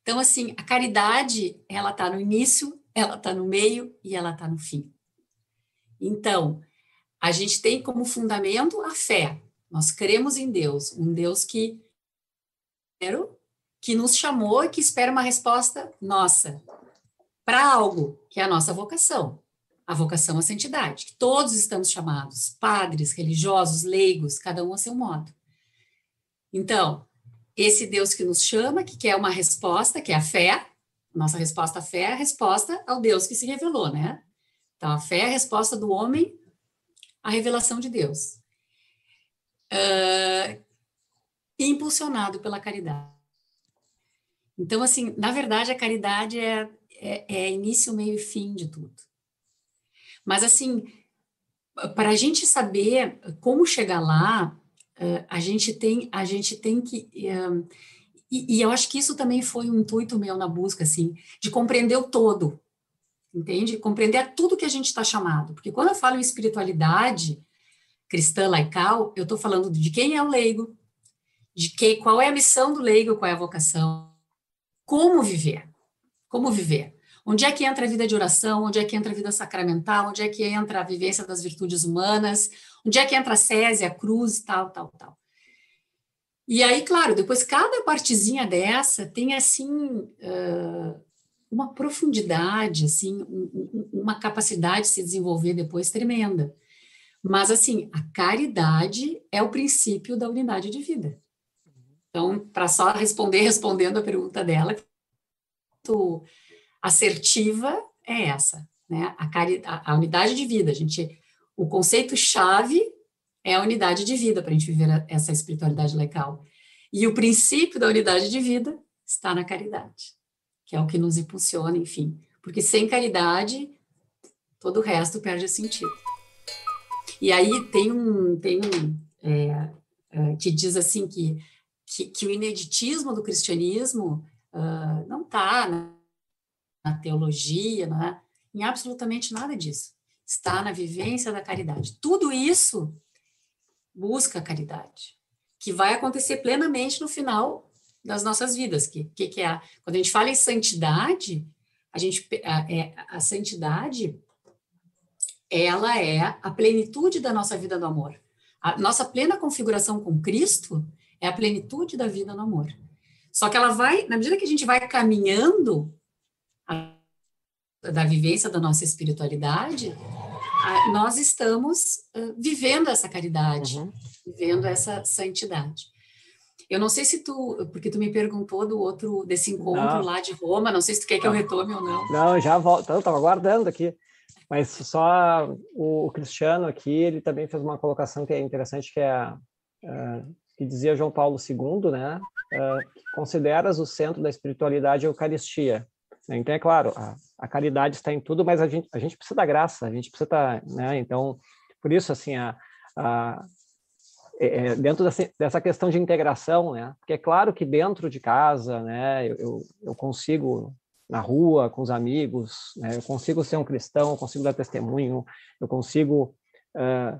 Então, assim, a caridade, ela está no início, ela está no meio e ela está no fim. Então, a gente tem como fundamento a fé. Nós cremos em Deus, um Deus que que nos chamou e que espera uma resposta nossa para algo que é a nossa vocação, a vocação à santidade, que todos estamos chamados, padres, religiosos, leigos, cada um a seu modo. Então, esse Deus que nos chama, que quer uma resposta, que é a fé, nossa resposta à fé é a resposta ao Deus que se revelou, né? Então, a fé é a resposta do homem à revelação de Deus. Uh, impulsionado pela caridade. Então, assim, na verdade, a caridade é, é, é início, meio e fim de tudo. Mas, assim, para a gente saber como chegar lá, a gente tem a gente tem que e, e, eu acho que isso também foi um intuito meu na busca assim de compreender o todo entende? Compreender tudo que a gente está chamado. Porque quando eu falo em espiritualidade cristã laical eu estou falando de quem é o leigo de que qual é a missão do leigo qual é a vocação como viver como viver Onde é que entra a vida de oração? Onde é que entra a vida sacramental? Onde é que entra a vivência das virtudes humanas? Onde é que entra a Césia, a cruz, tal, tal, tal. E aí, claro, depois cada partezinha dessa tem, assim, uma profundidade, assim, um, uma capacidade de se desenvolver depois tremenda. Mas, assim, a caridade é o princípio da unidade de vida. Então, para só responder, respondendo a pergunta dela, tu assertiva é essa, né? A, cari a, unidade de vida. A gente, o conceito chave é a unidade de vida para a gente viver essa espiritualidade laical. E o princípio da unidade de vida está na caridade, que é o que nos impulsiona, enfim. Porque sem caridade, todo o resto perde sentido. E aí tem um, tem um é, é, que diz assim que, que, que, o ineditismo do cristianismo uh, não está na teologia, é? em absolutamente nada disso. Está na vivência da caridade. Tudo isso busca a caridade, que vai acontecer plenamente no final das nossas vidas. Que, que, que é a, quando a gente fala em santidade, a gente a, é, a santidade ela é a plenitude da nossa vida do amor. A nossa plena configuração com Cristo é a plenitude da vida no amor. Só que ela vai, na medida que a gente vai caminhando da vivência da nossa espiritualidade, nós estamos vivendo essa caridade, uhum. vivendo essa santidade. Eu não sei se tu, porque tu me perguntou do outro, desse encontro não. lá de Roma, não sei se tu quer que eu retome ou não. Não, já volto, eu estava aguardando aqui. Mas só o, o, Cristiano aqui, ele também fez uma colocação que é interessante, que é uh, que dizia João Paulo II, né? Uh, consideras o centro da espiritualidade a Eucaristia. Então, é claro, a, a, caridade está em tudo, mas a gente, a gente precisa da graça, a gente precisa estar, tá, né? Então, por isso, assim, a, a é, é, dentro dessa, dessa, questão de integração, né? Porque é claro que dentro de casa, né, eu, eu consigo na rua com os amigos, né, eu consigo ser um cristão, eu consigo dar testemunho, eu consigo uh,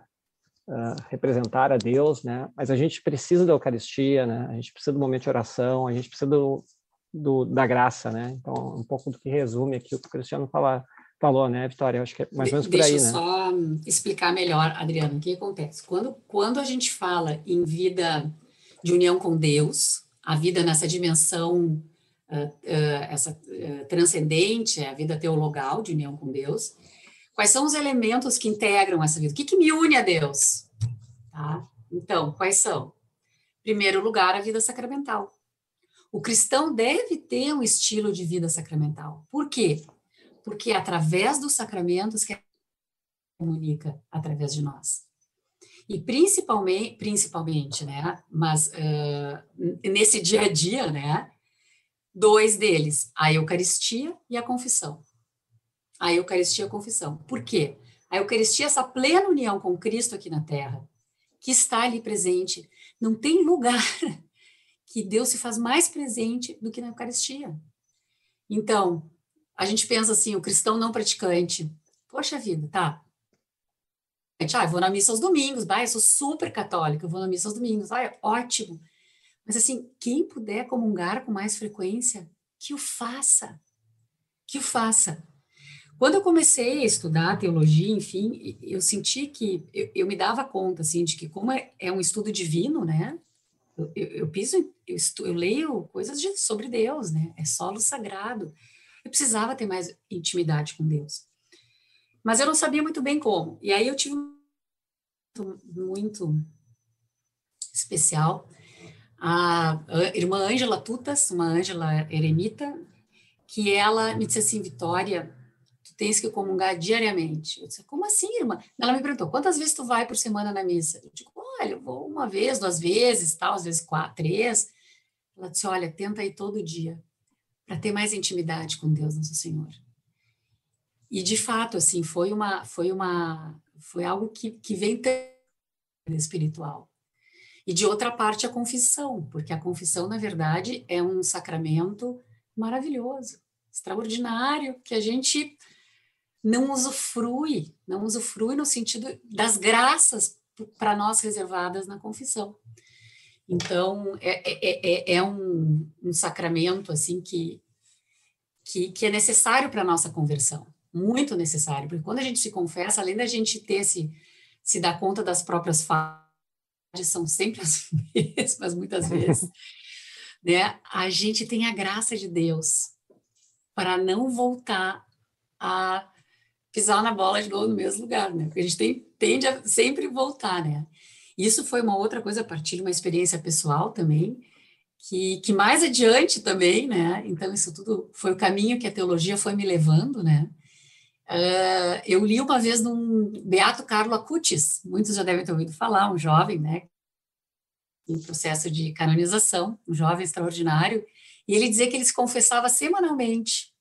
uh, representar a Deus, né? Mas a gente precisa da Eucaristia, né? A gente precisa do momento de oração, a gente precisa do, do, da graça, né? Então, um pouco do que resume aqui o que o Cristiano fala, falou, né, Vitória? Acho que é mais ou menos por aí, né? Deixa eu só explicar melhor, Adriano, o que acontece. Quando, quando a gente fala em vida de união com Deus, a vida nessa dimensão uh, uh, essa transcendente, a vida teologal de união com Deus, quais são os elementos que integram essa vida? O que, que me une a Deus? Tá? Então, quais são? Primeiro lugar, a vida sacramental. O cristão deve ter um estilo de vida sacramental. Por quê? Porque é através dos sacramentos que comunica através de nós. E principalmente, principalmente, né? Mas uh, nesse dia a dia, né? Dois deles, a Eucaristia e a confissão. A Eucaristia a confissão. Por quê? A Eucaristia é essa plena união com Cristo aqui na Terra, que está ali presente. Não tem lugar que Deus se faz mais presente do que na Eucaristia. Então, a gente pensa assim, o cristão não praticante, poxa vida, tá? Ah, eu vou na missa aos domingos, bah, eu sou super católica, eu vou na missa aos domingos, ah, é ótimo. Mas assim, quem puder comungar com mais frequência, que o faça, que o faça. Quando eu comecei a estudar teologia, enfim, eu senti que eu, eu me dava conta, assim, de que como é, é um estudo divino, né, eu, eu, eu piso, eu, estu, eu leio coisas de, sobre Deus, né? É solo sagrado. Eu precisava ter mais intimidade com Deus. Mas eu não sabia muito bem como. E aí eu tive um muito especial. A, irmã Ângela Tutas, uma Ângela eremita, que ela me disse assim, Vitória, tens que comungar diariamente. Eu disse, como assim, irmã? Ela me perguntou, quantas vezes tu vai por semana na missa? Eu digo, olha, eu vou uma vez, duas vezes, tal, às vezes quatro, três. Ela disse, olha, tenta ir todo dia, para ter mais intimidade com Deus, nosso Senhor. E, de fato, assim, foi uma, foi uma, foi algo que, que vem espiritual. E, de outra parte, a confissão, porque a confissão, na verdade, é um sacramento maravilhoso, extraordinário, que a gente não usufrui, não usufrui no sentido das graças para nós reservadas na confissão. Então, é, é, é, é um, um, sacramento, assim, que, que, que é necessário para a nossa conversão, muito necessário, porque quando a gente se confessa, além da gente ter se, se dar conta das próprias falhas, são sempre as mesmas, muitas vezes, né? A gente tem a graça de Deus para não voltar a pisar na bola de gol no mesmo lugar, né? Porque a gente tem, tende a sempre voltar, né? Isso foi uma outra coisa a partir de uma experiência pessoal também, que, que mais adiante também, né? Então, isso tudo foi o caminho que a teologia foi me levando, né? Uh, eu li uma vez num Beato Carlo Acutis, muitos já devem ter ouvido falar, um jovem, né? Em processo de canonização, um jovem extraordinário, e ele dizia que ele se confessava semanalmente.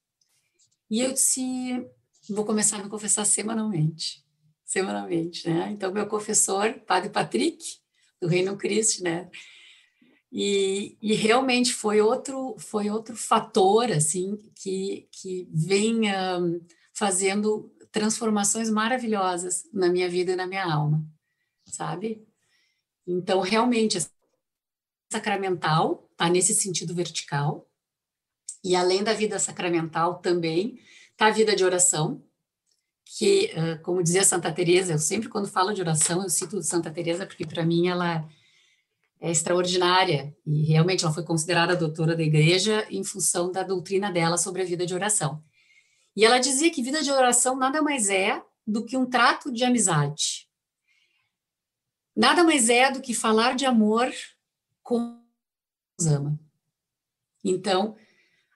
E eu disse, vou começar a me confessar semanalmente, semanalmente, né? Então, meu confessor, Padre Patrick, do Reino Cristo, né? E, e, realmente foi outro foi outro fator assim que que vem um, fazendo transformações maravilhosas na minha vida e na minha alma sabe então realmente sacramental tá nesse sentido vertical e além da vida sacramental também tá a vida de oração, que, como dizia Santa Teresa, eu sempre quando falo de oração eu cito Santa Teresa porque para mim ela é extraordinária e realmente ela foi considerada doutora da Igreja em função da doutrina dela sobre a vida de oração. E ela dizia que vida de oração nada mais é do que um trato de amizade. Nada mais é do que falar de amor com os ama. Então,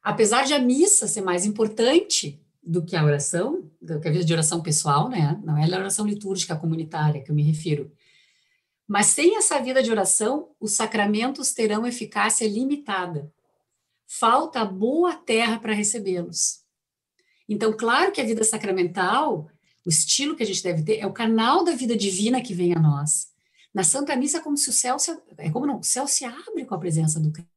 apesar de a missa ser mais importante do que a oração, do que a vida de oração pessoal, né? Não é a oração litúrgica comunitária que eu me refiro. Mas sem essa vida de oração, os sacramentos terão eficácia limitada. Falta boa terra para recebê-los. Então, claro que a vida sacramental, o estilo que a gente deve ter, é o canal da vida divina que vem a nós. Na Santa Missa é como se o céu se, é como não, o céu se abre com a presença do Cristo,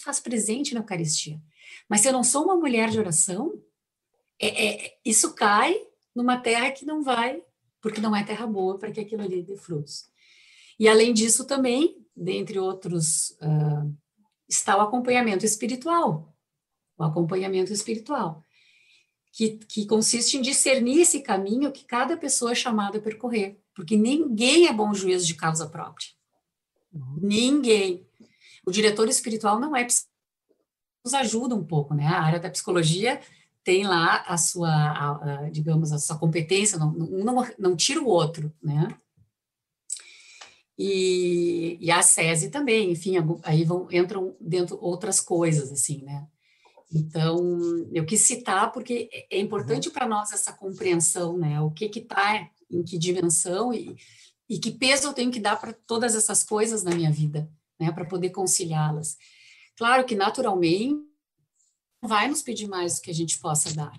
faz presente na Eucaristia. Mas se eu não sou uma mulher de oração, é, é, isso cai numa terra que não vai, porque não é terra boa para que aquilo ali dê frutos. E além disso também, dentre outros uh, está o acompanhamento espiritual. O acompanhamento espiritual, que, que consiste em discernir esse caminho que cada pessoa é chamada a percorrer, porque ninguém é bom juízo de causa própria. Ninguém. O diretor espiritual não é nos ajuda um pouco, né? A área da psicologia tem lá a sua, a, a, digamos, a sua competência, não, não, não tira o outro, né? E, e a SESI também, enfim, aí vão, entram dentro outras coisas, assim, né? Então, eu quis citar porque é, é importante uhum. para nós essa compreensão, né? O que que está em que dimensão e, e que peso eu tenho que dar para todas essas coisas na minha vida, né? Para poder conciliá-las. Claro que, naturalmente, vai nos pedir mais do que a gente possa dar.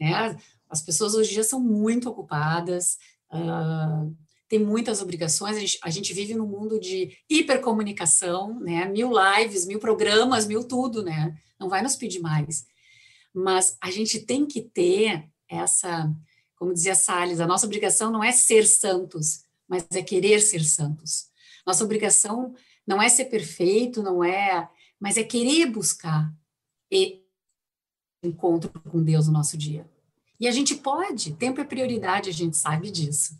Né? As pessoas hoje em dia são muito ocupadas, uh, tem muitas obrigações, a gente, a gente, vive num mundo de hipercomunicação, né? mil lives, mil programas, mil tudo, né? não vai nos pedir mais. Mas a gente tem que ter essa, como dizia Salles, a nossa obrigação não é ser santos, mas é querer ser santos. Nossa obrigação não é ser perfeito, não é, mas é querer buscar e encontro com Deus no nosso dia. E a gente pode, tempo é prioridade, a gente sabe disso.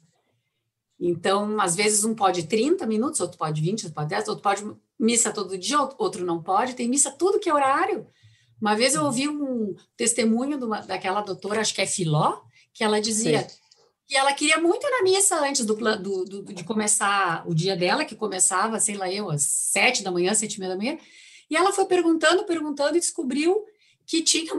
Então, às vezes um pode 30 minutos, outro pode 20, outro pode 10, outro pode missa todo dia, outro não pode, tem missa tudo que é horário. Uma vez eu ouvi um testemunho uma, daquela doutora, acho que é Filó, que ela dizia Sim. que ela queria muito ir na missa antes do, do, do, de começar o dia dela, que começava, sei lá eu, às sete da manhã, sete e meia da manhã, e ela foi perguntando, perguntando e descobriu que tinha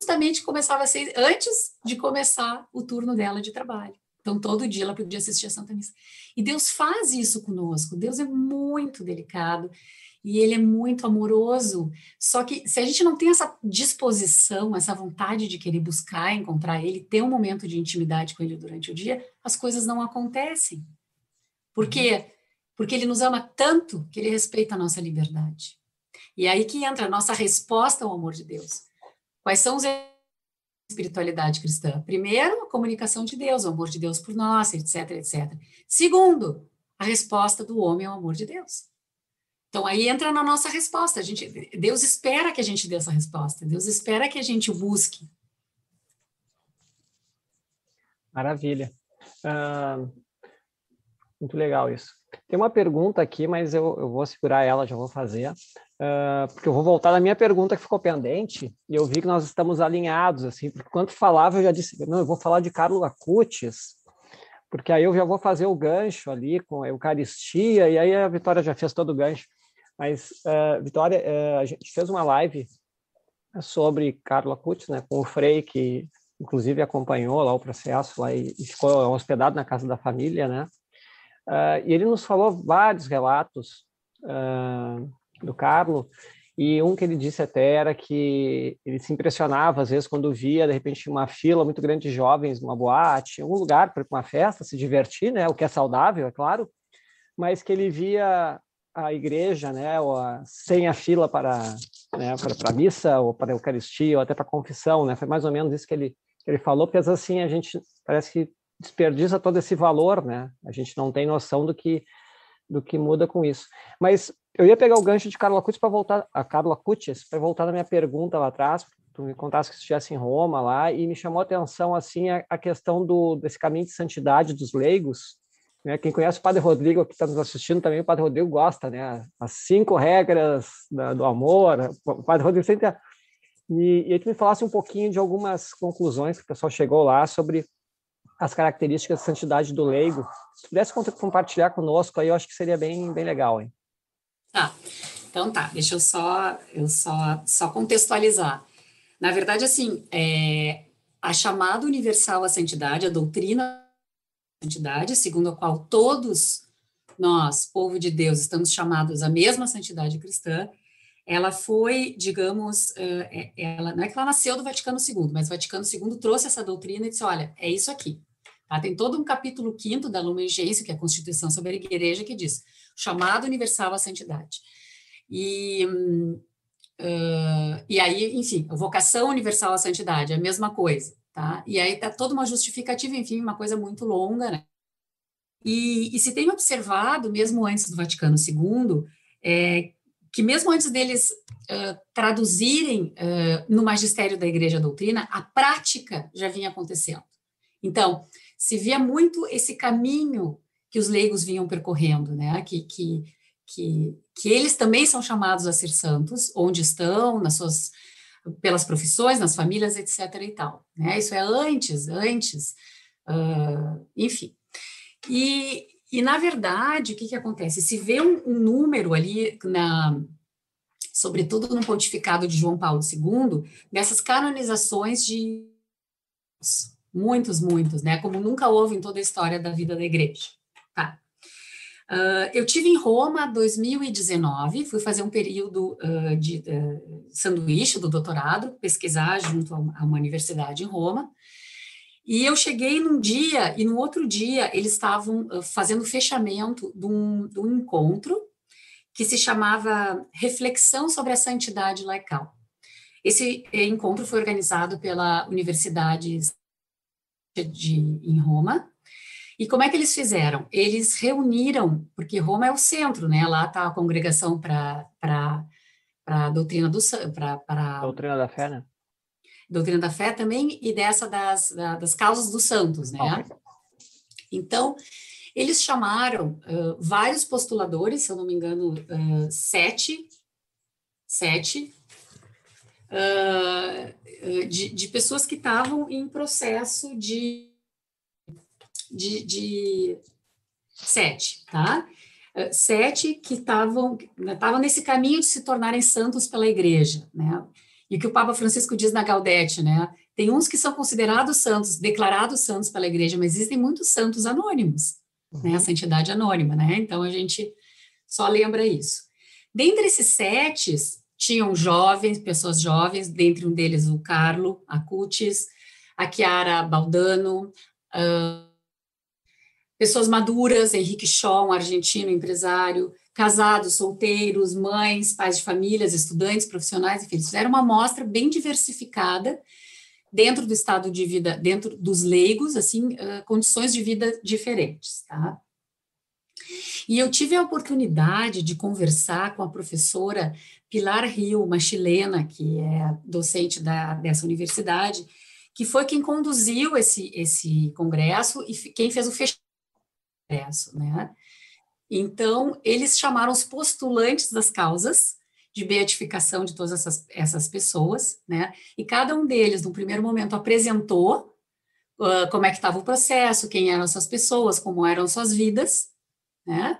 justamente começava a ser antes de começar o turno dela de trabalho. Então, todo dia ela podia assistir a Santa Missa. E Deus faz isso conosco. Deus é muito delicado e ele é muito amoroso. Só que se a gente não tem essa disposição, essa vontade de querer buscar, encontrar ele, ter um momento de intimidade com ele durante o dia, as coisas não acontecem. Por quê? Uhum. Porque ele nos ama tanto que ele respeita a nossa liberdade. E é aí que entra a nossa resposta ao amor de Deus. Quais são os espiritualidade cristã? Primeiro, a comunicação de Deus, o amor de Deus por nós, etc, etc. Segundo, a resposta do homem ao amor de Deus. Então aí entra na nossa resposta. A gente, Deus espera que a gente dê essa resposta. Deus espera que a gente busque. Maravilha. Uh, muito legal isso. Tem uma pergunta aqui, mas eu, eu vou segurar ela, já vou fazer, uh, porque eu vou voltar na minha pergunta que ficou pendente, e eu vi que nós estamos alinhados, assim, porque quando falava eu já disse, não, eu vou falar de Carlos Acutis, porque aí eu já vou fazer o gancho ali com a Eucaristia, e aí a Vitória já fez todo o gancho. Mas, uh, Vitória, uh, a gente fez uma live sobre Carlos Acutis, né, com o Frei, que inclusive acompanhou lá o processo lá e, e ficou hospedado na casa da família, né? Uh, e ele nos falou vários relatos uh, do Carlo, e um que ele disse até era que ele se impressionava, às vezes, quando via, de repente, uma fila muito grande de jovens numa boate, em algum lugar para uma festa, se divertir, né? O que é saudável, é claro, mas que ele via a igreja, né? Ou a, sem a fila para, né, para, a missa, ou para a Eucaristia, ou até para a confissão, né? Foi mais ou menos isso que ele, que ele falou, porque assim a gente parece que desperdiça todo esse valor, né? A gente não tem noção do que do que muda com isso. Mas eu ia pegar o gancho de Carla Cutis para voltar a Carla Cutis para voltar na minha pergunta lá atrás. Tu me contasse que estivesse em Roma lá e me chamou a atenção assim a, a questão do desse caminho de santidade dos leigos. Né? Quem conhece o Padre Rodrigo que está nos assistindo também, o Padre Rodrigo gosta, né? As cinco regras da, do amor. O Padre Rodrigo sempre e, e aí tu me falasse um pouquinho de algumas conclusões que o pessoal chegou lá sobre as características de santidade do leigo. Se pudesse compartilhar conosco, aí eu acho que seria bem, bem legal, hein? Tá. Então tá, deixa eu só, eu só, só contextualizar. Na verdade, assim, é, a chamada universal à santidade, a doutrina da santidade, segundo a qual todos nós, povo de Deus, estamos chamados à mesma santidade cristã, ela foi, digamos, é, ela, não é que ela nasceu do Vaticano II, mas o Vaticano II trouxe essa doutrina e disse, olha, é isso aqui. Tá? Tem todo um capítulo quinto da Lumen Gentium, que é a Constituição sobre a Igreja, que diz, chamado universal à santidade. E, uh, e aí, enfim, a vocação universal à santidade, é a mesma coisa, tá? E aí tá toda uma justificativa, enfim, uma coisa muito longa, né? E, e se tem observado, mesmo antes do Vaticano II, é, que mesmo antes deles uh, traduzirem uh, no magistério da Igreja Doutrina, a prática já vinha acontecendo. Então, se via muito esse caminho que os leigos vinham percorrendo, né? Que, que, que, que eles também são chamados a ser santos, onde estão, nas suas pelas profissões, nas famílias, etc. e tal. Né? Isso é antes, antes, uh, enfim. E, e, na verdade, o que, que acontece? Se vê um, um número ali, na, sobretudo no pontificado de João Paulo II, dessas canonizações de muitos, muitos, né? Como nunca houve em toda a história da vida da igreja. Tá. Uh, eu tive em Roma 2019, fui fazer um período uh, de uh, sanduíche do doutorado, pesquisar junto a uma universidade em Roma. E eu cheguei num dia, e no outro dia eles estavam fazendo fechamento de um, de um encontro que se chamava Reflexão sobre a Santidade Laical. Esse encontro foi organizado pela Universidade de, em Roma, e como é que eles fizeram? Eles reuniram, porque Roma é o centro, né? Lá está a congregação para a doutrina do para doutrina da fé, né? Doutrina da fé também e dessa das, das causas dos santos, né? Então, eles chamaram uh, vários postuladores, se eu não me engano, uh, sete, sete, uh, de, de pessoas que estavam em processo de de, de sete, tá? Eh, sete que estavam estavam nesse caminho de se tornarem santos pela igreja, né? E o que o Papa Francisco diz na Gaudete, né? Tem uns que são considerados santos, declarados santos pela igreja, mas existem muitos santos anônimos, uhum. né? A santidade anônima, né? Então a gente só lembra isso. Dentre esses sete, tinham jovens, pessoas jovens, dentre um deles o Carlo Acutis, a Chiara Baldano, uh, pessoas maduras, Henrique Shaw, um argentino empresário, casados, solteiros, mães, pais de famílias, estudantes, profissionais, enfim, fizeram uma amostra bem diversificada dentro do estado de vida, dentro dos leigos, assim, uh, condições de vida diferentes, tá? E eu tive a oportunidade de conversar com a professora Pilar Rio, uma chilena que é docente da, dessa universidade, que foi quem conduziu esse, esse congresso e quem fez o fechamento né? Então, eles chamaram os postulantes das causas de beatificação de todas essas, essas pessoas, né? E cada um deles, no primeiro momento, apresentou uh, como é que estava o processo, quem eram essas pessoas, como eram suas vidas, né?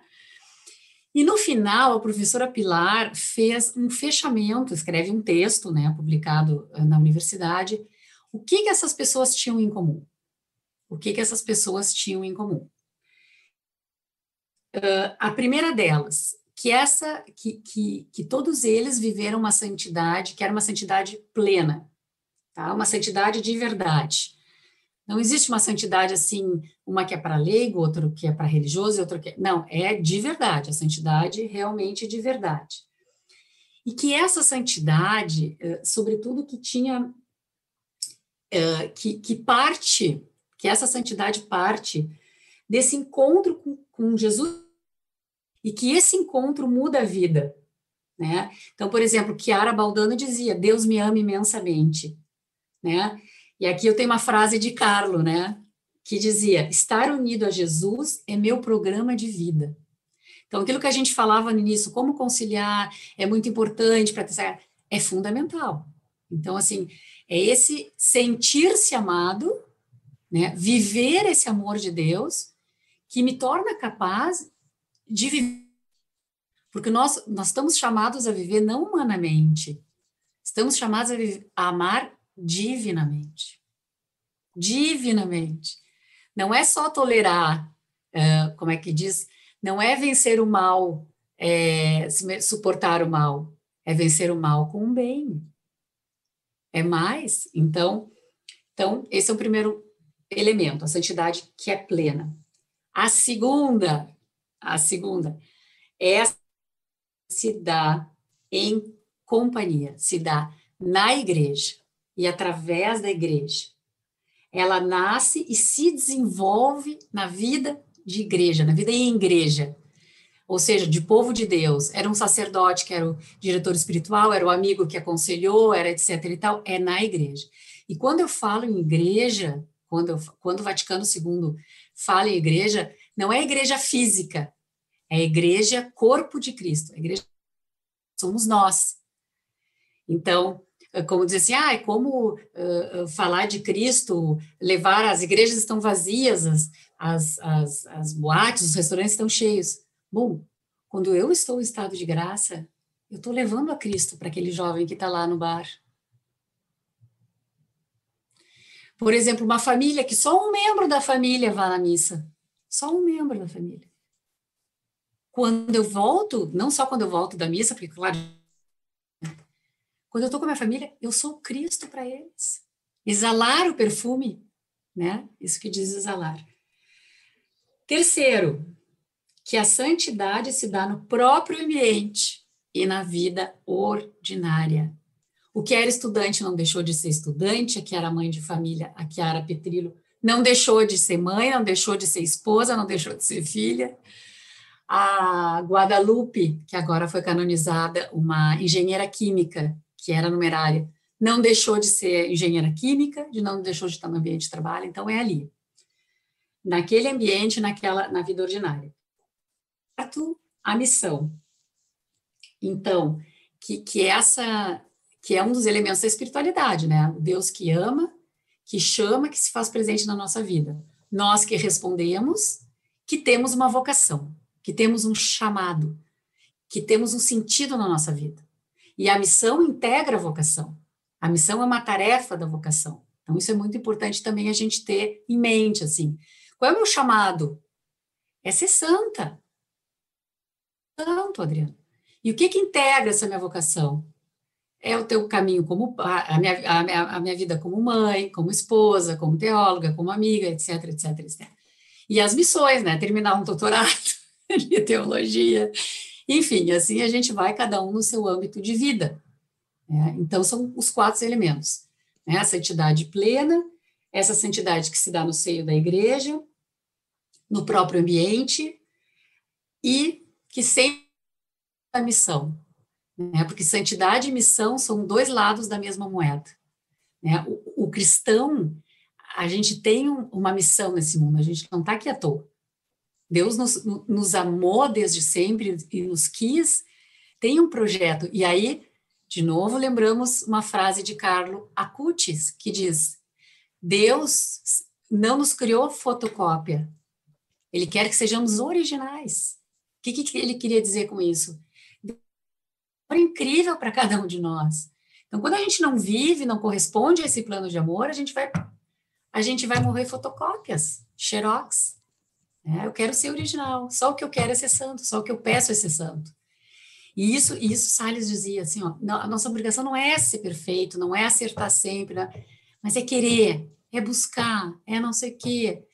E no final, a professora Pilar fez um fechamento, escreve um texto, né, publicado na universidade, o que que essas pessoas tinham em comum? O que que essas pessoas tinham em comum? Uh, a primeira delas, que essa, que, que, que todos eles viveram uma santidade, que era uma santidade plena, tá? Uma santidade de verdade. Não existe uma santidade assim, uma que é para leigo, outra que é para religioso, outra que é... não, é de verdade, a santidade realmente de verdade. E que essa santidade, sobretudo que tinha que, que parte, que essa santidade parte desse encontro com, com Jesus e que esse encontro muda a vida, né? Então, por exemplo, Chiara Baldano dizia: "Deus me ama imensamente", né? E aqui eu tenho uma frase de Carlo, né, que dizia: "Estar unido a Jesus é meu programa de vida". Então, aquilo que a gente falava no início, como conciliar é muito importante para ter é fundamental. Então, assim, é esse sentir-se amado, né, viver esse amor de Deus que me torna capaz de viver. Porque nós, nós estamos chamados a viver não humanamente, estamos chamados a, viver, a amar divinamente. Divinamente. Não é só tolerar, uh, como é que diz? Não é vencer o mal, é, suportar o mal, é vencer o mal com o bem. É mais. Então, então, esse é o primeiro elemento, a santidade que é plena. A segunda a segunda é se dá em companhia, se dá na igreja e através da igreja. Ela nasce e se desenvolve na vida de igreja, na vida em igreja. ou seja, de povo de Deus, era um sacerdote que era o diretor espiritual, era o amigo que aconselhou, era etc e tal, é na igreja. E quando eu falo em igreja, quando, eu, quando o Vaticano II fala em igreja, não é igreja física, é igreja corpo de Cristo, a igreja somos nós. Então, como dizer assim, ah, como uh, falar de Cristo, levar, as igrejas estão vazias, as, as, as, as boates, os restaurantes estão cheios. Bom, quando eu estou em estado de graça, eu estou levando a Cristo para aquele jovem que está lá no bar. Por exemplo, uma família que só um membro da família vá na missa. Só um membro da família. Quando eu volto, não só quando eu volto da missa, porque, claro, quando eu estou com a minha família, eu sou Cristo para eles. Exalar o perfume, né? Isso que diz exalar. Terceiro, que a santidade se dá no próprio ambiente e na vida ordinária. O que era estudante não deixou de ser estudante, a que era mãe de família, a Chiara Petrillo, não deixou de ser mãe, não deixou de ser esposa, não deixou de ser filha. A Guadalupe, que agora foi canonizada, uma engenheira química, que era numerária, não deixou de ser engenheira química, de não deixou de estar no ambiente de trabalho, então é ali. Naquele ambiente, naquela, na vida ordinária a missão. Então, que, que essa que é um dos elementos da espiritualidade, né? O Deus que ama, que chama, que se faz presente na nossa vida. Nós que respondemos, que temos uma vocação, que temos um chamado, que temos um sentido na nossa vida. E a missão integra a vocação. A missão é uma tarefa da vocação. Então, isso é muito importante também a gente ter em mente, assim. Qual é o meu chamado? É ser santa tanto, Adriano. E o que que integra essa minha vocação? É o teu caminho como a minha, a minha, a minha vida como mãe, como esposa, como teóloga, como amiga, etc, etc, etc. E as missões, né? Terminar um doutorado de teologia, enfim, assim a gente vai cada um no seu âmbito de vida. Né? Então são os quatro elementos: né? a santidade plena, essa santidade que se dá no seio da igreja, no próprio ambiente e que sempre a missão, né? Porque santidade e missão são dois lados da mesma moeda. Né? O, o cristão, a gente tem um, uma missão nesse mundo, a gente não está aqui à toa. Deus nos, nos amou desde sempre e nos quis, tem um projeto. E aí, de novo, lembramos uma frase de Carlo Acutis, que diz: Deus não nos criou fotocópia, Ele quer que sejamos originais que, que ele queria dizer com isso? É incrível para cada um de nós. Então, quando a gente não vive, não corresponde a esse plano de amor, a gente vai, a gente vai morrer fotocópias, xerox. É, eu quero ser original. Só o que eu quero é ser santo. Só o que eu peço é ser santo. E isso, isso Salles dizia assim, ó, a nossa obrigação não é ser perfeito, não é acertar sempre, né? mas é querer, é buscar, é não sei o quê.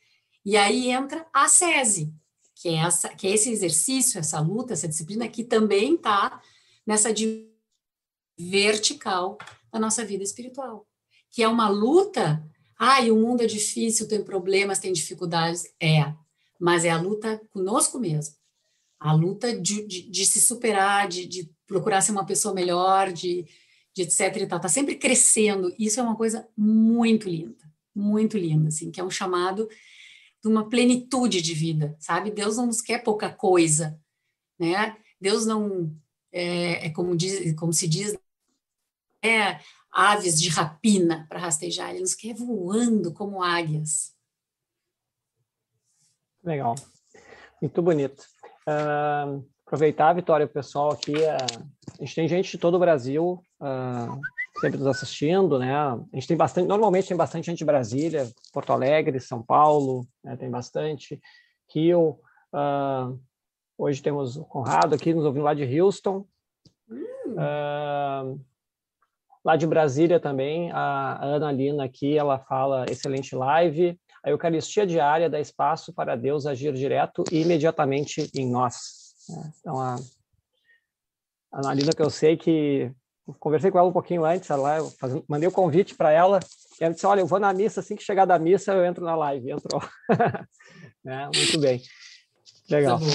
E aí entra a SESI, que é, essa, que é esse exercício, essa luta, essa disciplina que também está nessa vertical da nossa vida espiritual, que é uma luta. Ai, o mundo é difícil, tem problemas, tem dificuldades. É, mas é a luta conosco mesmo. A luta de, de, de se superar, de, de, procurar ser uma pessoa melhor, de, etc e tal. Está sempre crescendo. Isso é uma coisa muito linda, muito linda, assim, que é um chamado de uma plenitude de vida, sabe? Deus não nos quer pouca coisa, né? Deus não é, é como diz, como se diz, é aves de rapina para rastejar. Ele nos quer voando como águias. Legal, muito bonito. Uh, aproveitar, Vitória, o pessoal aqui, uh, a gente tem gente de todo o Brasil uh, sempre nos assistindo, né? A gente tem bastante, normalmente tem bastante gente de Brasília, Porto Alegre, São Paulo, né? tem bastante. Rio, uh, hoje temos o Conrado aqui nos ouvindo lá de Houston. Uh, lá de Brasília também, a Ana Lina aqui, ela fala excelente live. A Eucaristia diária dá espaço para Deus agir direto e imediatamente em nós. Né? Então, a, a Ana Lina, que eu sei que conversei com ela um pouquinho antes, ela, mandei o um convite para ela, e ela disse, olha, eu vou na missa, assim que chegar da missa eu entro na live. Entrou. é, muito bem. Legal. Tá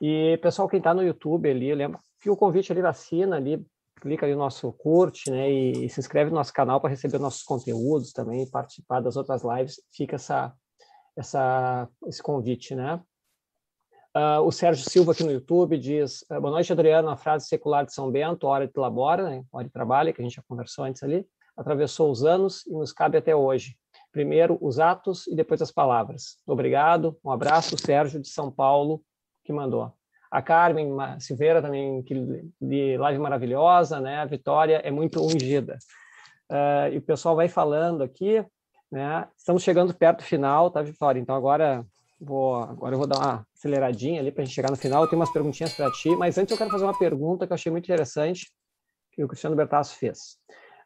E, pessoal, quem está no YouTube ali, lembra, fica o convite ali, assina ali, clica ali no nosso curte, né, e, e se inscreve no nosso canal para receber nossos conteúdos também, participar das outras lives, fica essa, essa, esse convite, né. Uh, o Sérgio Silva aqui no YouTube diz, uh, boa noite, Adriano, a frase secular de São Bento, hora de labora, né, hora de trabalho, que a gente já conversou antes ali, atravessou os anos e nos cabe até hoje. Primeiro os atos e depois as palavras. Obrigado, um abraço, Sérgio de São Paulo, que mandou a Carmen Silveira também, que de live maravilhosa, né? A Vitória é muito ungida. Uh, e o pessoal vai falando aqui, né? Estamos chegando perto do final, tá, Vitória? Então agora vou, agora eu vou dar uma aceleradinha ali para a gente chegar no final. Eu tenho umas perguntinhas para ti, mas antes eu quero fazer uma pergunta que eu achei muito interessante que o Cristiano Bertasso fez.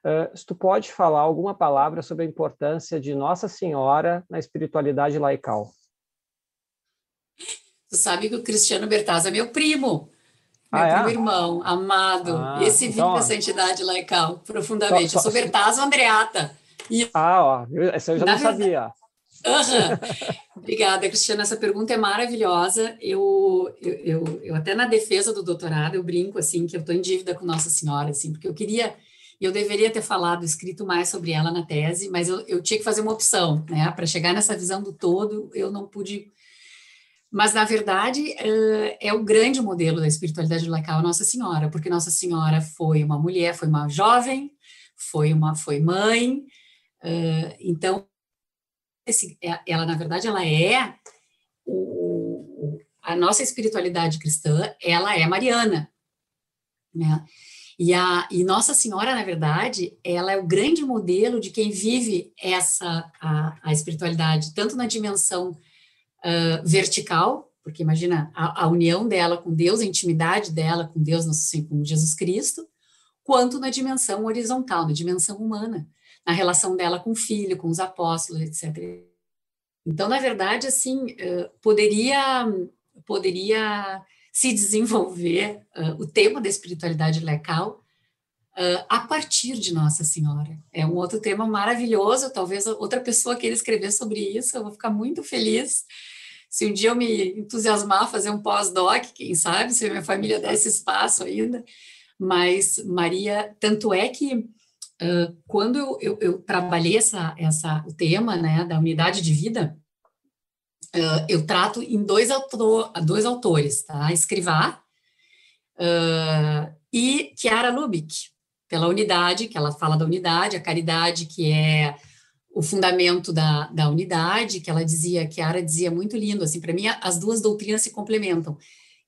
Uh, se tu pode falar alguma palavra sobre a importância de Nossa Senhora na espiritualidade laical. Tu sabe que o Cristiano Bertazzo é meu primo, meu ah, é? primo irmão, amado. Ah, Esse então, vive essa entidade laical profundamente. Só, só, eu sou Bertazzo Andreata. E, ah, ó, essa eu já não verdade, sabia. Obrigada, Cristiana. Essa pergunta é maravilhosa. Eu, eu, eu, eu, até na defesa do doutorado eu brinco assim que eu estou em dívida com Nossa Senhora, assim, porque eu queria, eu deveria ter falado, escrito mais sobre ela na tese, mas eu, eu tinha que fazer uma opção, né? Para chegar nessa visão do todo, eu não pude mas, na verdade, é o grande modelo da espiritualidade laical Nossa Senhora, porque Nossa Senhora foi uma mulher, foi uma jovem, foi uma foi mãe, então esse, é, ela na verdade ela é o, a nossa espiritualidade cristã, ela é mariana, né? E a e Nossa Senhora na verdade ela é o grande modelo de quem vive essa a, a espiritualidade tanto na dimensão vertical, porque imagina a, a, união dela com Deus, a intimidade dela com Deus, assim, com Jesus Cristo, quanto na dimensão horizontal, na dimensão humana, na relação dela com o filho, com os apóstolos, etc. Então, na verdade, assim, uh, poderia poderia se desenvolver uh, o tema da espiritualidade legal Uh, a partir de Nossa Senhora. É um outro tema maravilhoso, talvez outra pessoa queira escrever sobre isso, eu vou ficar muito feliz. Se um dia eu me entusiasmar a fazer um pós-doc, quem sabe, se minha família desse espaço ainda. Mas, Maria, tanto é que uh, quando eu, eu, eu, trabalhei essa, essa, o tema né, da unidade de vida, uh, eu trato em dois, autor, dois autores, tá? Escrivá e Chiara Lubick pela unidade, que ela fala da unidade, a caridade, que é o fundamento da, da unidade, que ela dizia, que a Ara dizia muito lindo, assim, para mim as duas doutrinas se complementam,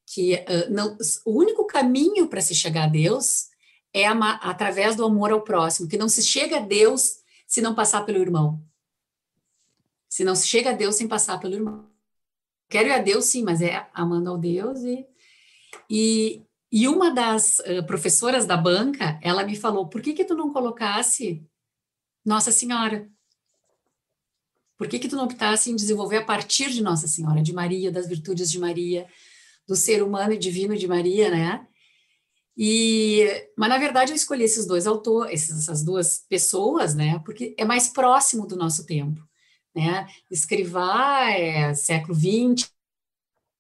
que uh, não, o único caminho para se chegar a Deus é através do amor ao próximo, que não se chega a Deus se não passar pelo irmão. Se não se chega a Deus sem passar pelo irmão. Quero ir a Deus, sim, mas é amando ao Deus e, e, e uma das uh, professoras da banca, ela me falou, por que que tu não colocasse Nossa Senhora? Por que que tu não optasse em desenvolver a partir de Nossa Senhora, de Maria, das virtudes de Maria, do ser humano e divino de Maria, né? E, mas na verdade eu escolhi esses dois autores, essas duas pessoas, né? Porque é mais próximo do nosso tempo, né? Escrivá é século XX,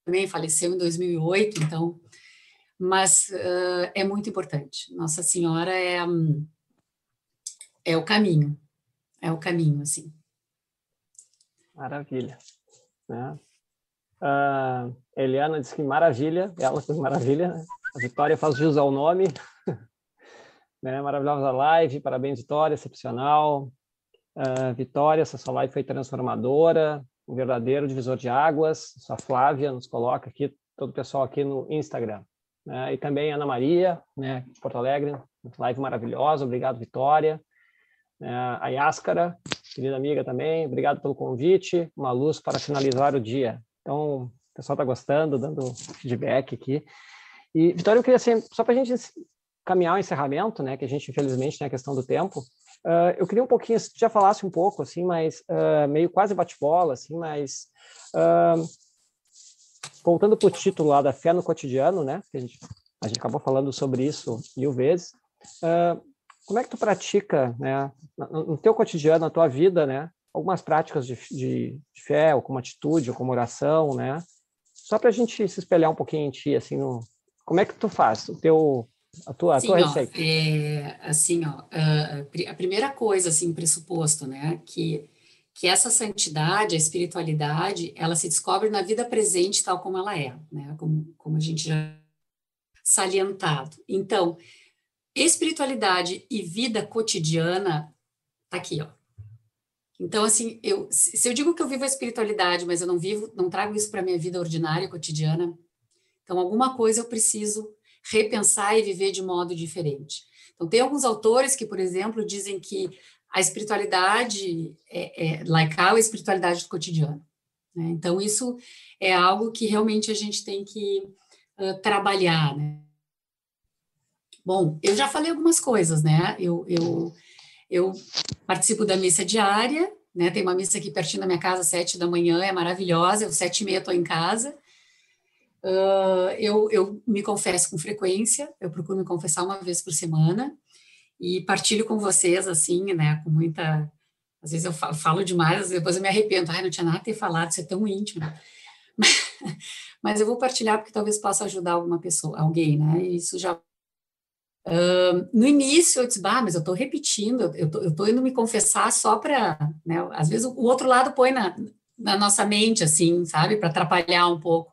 também faleceu em 2008, então mas uh, é muito importante. Nossa Senhora é, é o caminho, é o caminho, assim. Maravilha. Né? Uh, Eliana disse que maravilha, ela foi maravilha. Né? A Vitória faz jus ao nome. né? Maravilhosa live, parabéns, Vitória, excepcional. Uh, Vitória, essa sua live foi transformadora, um verdadeiro divisor de águas. Sua Flávia nos coloca aqui, todo o pessoal aqui no Instagram né? e também Ana Maria, né, de Porto Alegre, live maravilhosa, obrigado Vitória, né? a Yáscara, querida amiga também, obrigado pelo convite, uma luz para finalizar o dia. Então, o pessoal está gostando, dando feedback aqui. E, Vitória, eu queria, assim, só para a gente caminhar o encerramento, né, que a gente, infelizmente, tem a questão do tempo, uh, eu queria um pouquinho, se tu já falasse um pouco, assim, mas uh, meio quase bate-bola, assim, mas uh, voltando para o título lá da fé no cotidiano, né? Que a gente, a gente acabou falando sobre isso mil vezes. Uh, como é que tu pratica, né, no, teu cotidiano, na tua vida, né, algumas práticas de, de, de fé, ou como atitude, ou como oração, né? só para a gente se espelhar um pouquinho em ti, assim, no, como é que tu faz o teu a tua, a sim, tua ó, receita? É, assim, ó, a, a primeira coisa, assim, pressuposto, né, que que essa santidade, a espiritualidade, ela se descobre na vida presente tal como ela é, né, como, como a gente já salientado. Então, espiritualidade e vida cotidiana tá aqui, ó. Então, assim, eu, se eu digo que eu vivo a espiritualidade, mas eu não vivo, não trago isso para minha vida ordinária, cotidiana, então alguma coisa eu preciso repensar e viver de modo diferente. Então, tem alguns autores que, por exemplo, dizem que a espiritualidade é, é laical é a espiritualidade do cotidiano. Né? Então, isso é algo que realmente a gente tem que uh, trabalhar, né? Bom, eu já falei algumas coisas, né? Eu, eu, eu participo da missa diária, né? Tem uma missa aqui pertinho da minha casa, sete da manhã, é maravilhosa, eu sete e meia estou em casa. Uh, eu, eu me confesso com frequência, eu procuro me confessar uma vez por semana e partilho com vocês, assim, né, com muita... Às vezes eu falo demais, depois eu me arrependo, ai, não tinha nada a ter falado, isso é tão íntimo. Mas eu vou partilhar porque talvez possa ajudar alguma pessoa, alguém, né, e isso já... Uh, no início eu disse, bah, mas eu estou repetindo, eu estou indo me confessar só para, né, às vezes o outro lado põe na, na nossa mente, assim, sabe, para atrapalhar um pouco.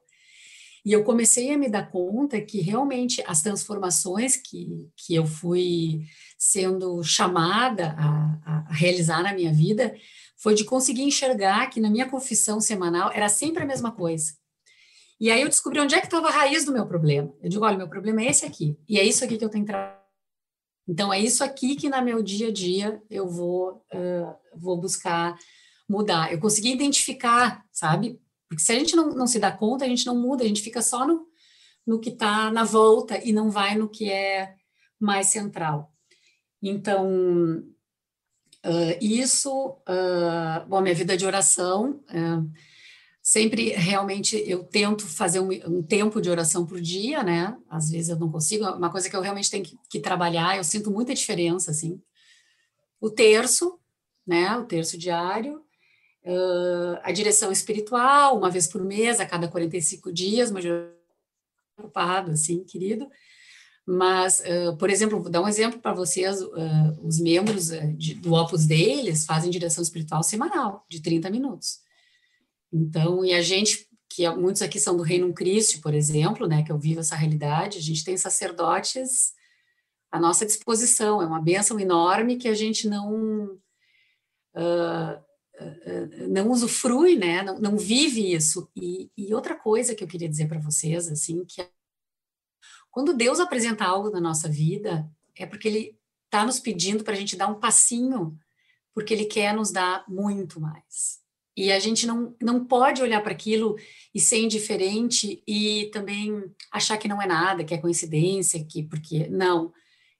E eu comecei a me dar conta que realmente as transformações que, que eu fui sendo chamada a, a realizar na minha vida foi de conseguir enxergar que na minha confissão semanal era sempre a mesma coisa. E aí eu descobri onde é que estava a raiz do meu problema. Eu digo, olha, meu problema é esse aqui, e é isso aqui que eu tenho que. Então, é isso aqui que, no meu dia a dia, eu vou, uh, vou buscar mudar. Eu consegui identificar, sabe? Porque se a gente não, não se dá conta, a gente não muda, a gente fica só no, no que está na volta e não vai no que é mais central. Então, uh, isso, uh, bom, minha vida de oração, uh, sempre realmente eu tento fazer um, um, tempo de oração por dia, né? Às vezes eu não consigo, é uma coisa que eu realmente tenho que, que trabalhar, eu sinto muita diferença, assim. O terço, né? O terço diário, uh, a direção espiritual, uma vez por mês, a cada 45 dias, mas ocupado, assim, querido. Mas, uh, por exemplo, vou dar um exemplo para vocês, uh, os membros de, do Opus Dei, eles fazem direção espiritual semanal, de 30 minutos. Então, e a gente, que muitos aqui são do Reino Cristo, por exemplo, né, que eu vivo essa realidade, a gente tem sacerdotes à nossa disposição, é uma bênção enorme que a gente não... Uh, não usufrui, né, não, não vive isso. E, e, outra coisa que eu queria dizer para vocês, assim, que é, quando Deus apresenta algo na nossa vida, é porque Ele está nos pedindo para a gente dar um passinho, porque Ele quer nos dar muito mais. E a gente não, não pode olhar para aquilo e ser indiferente e também achar que não é nada, que é coincidência, que porque não,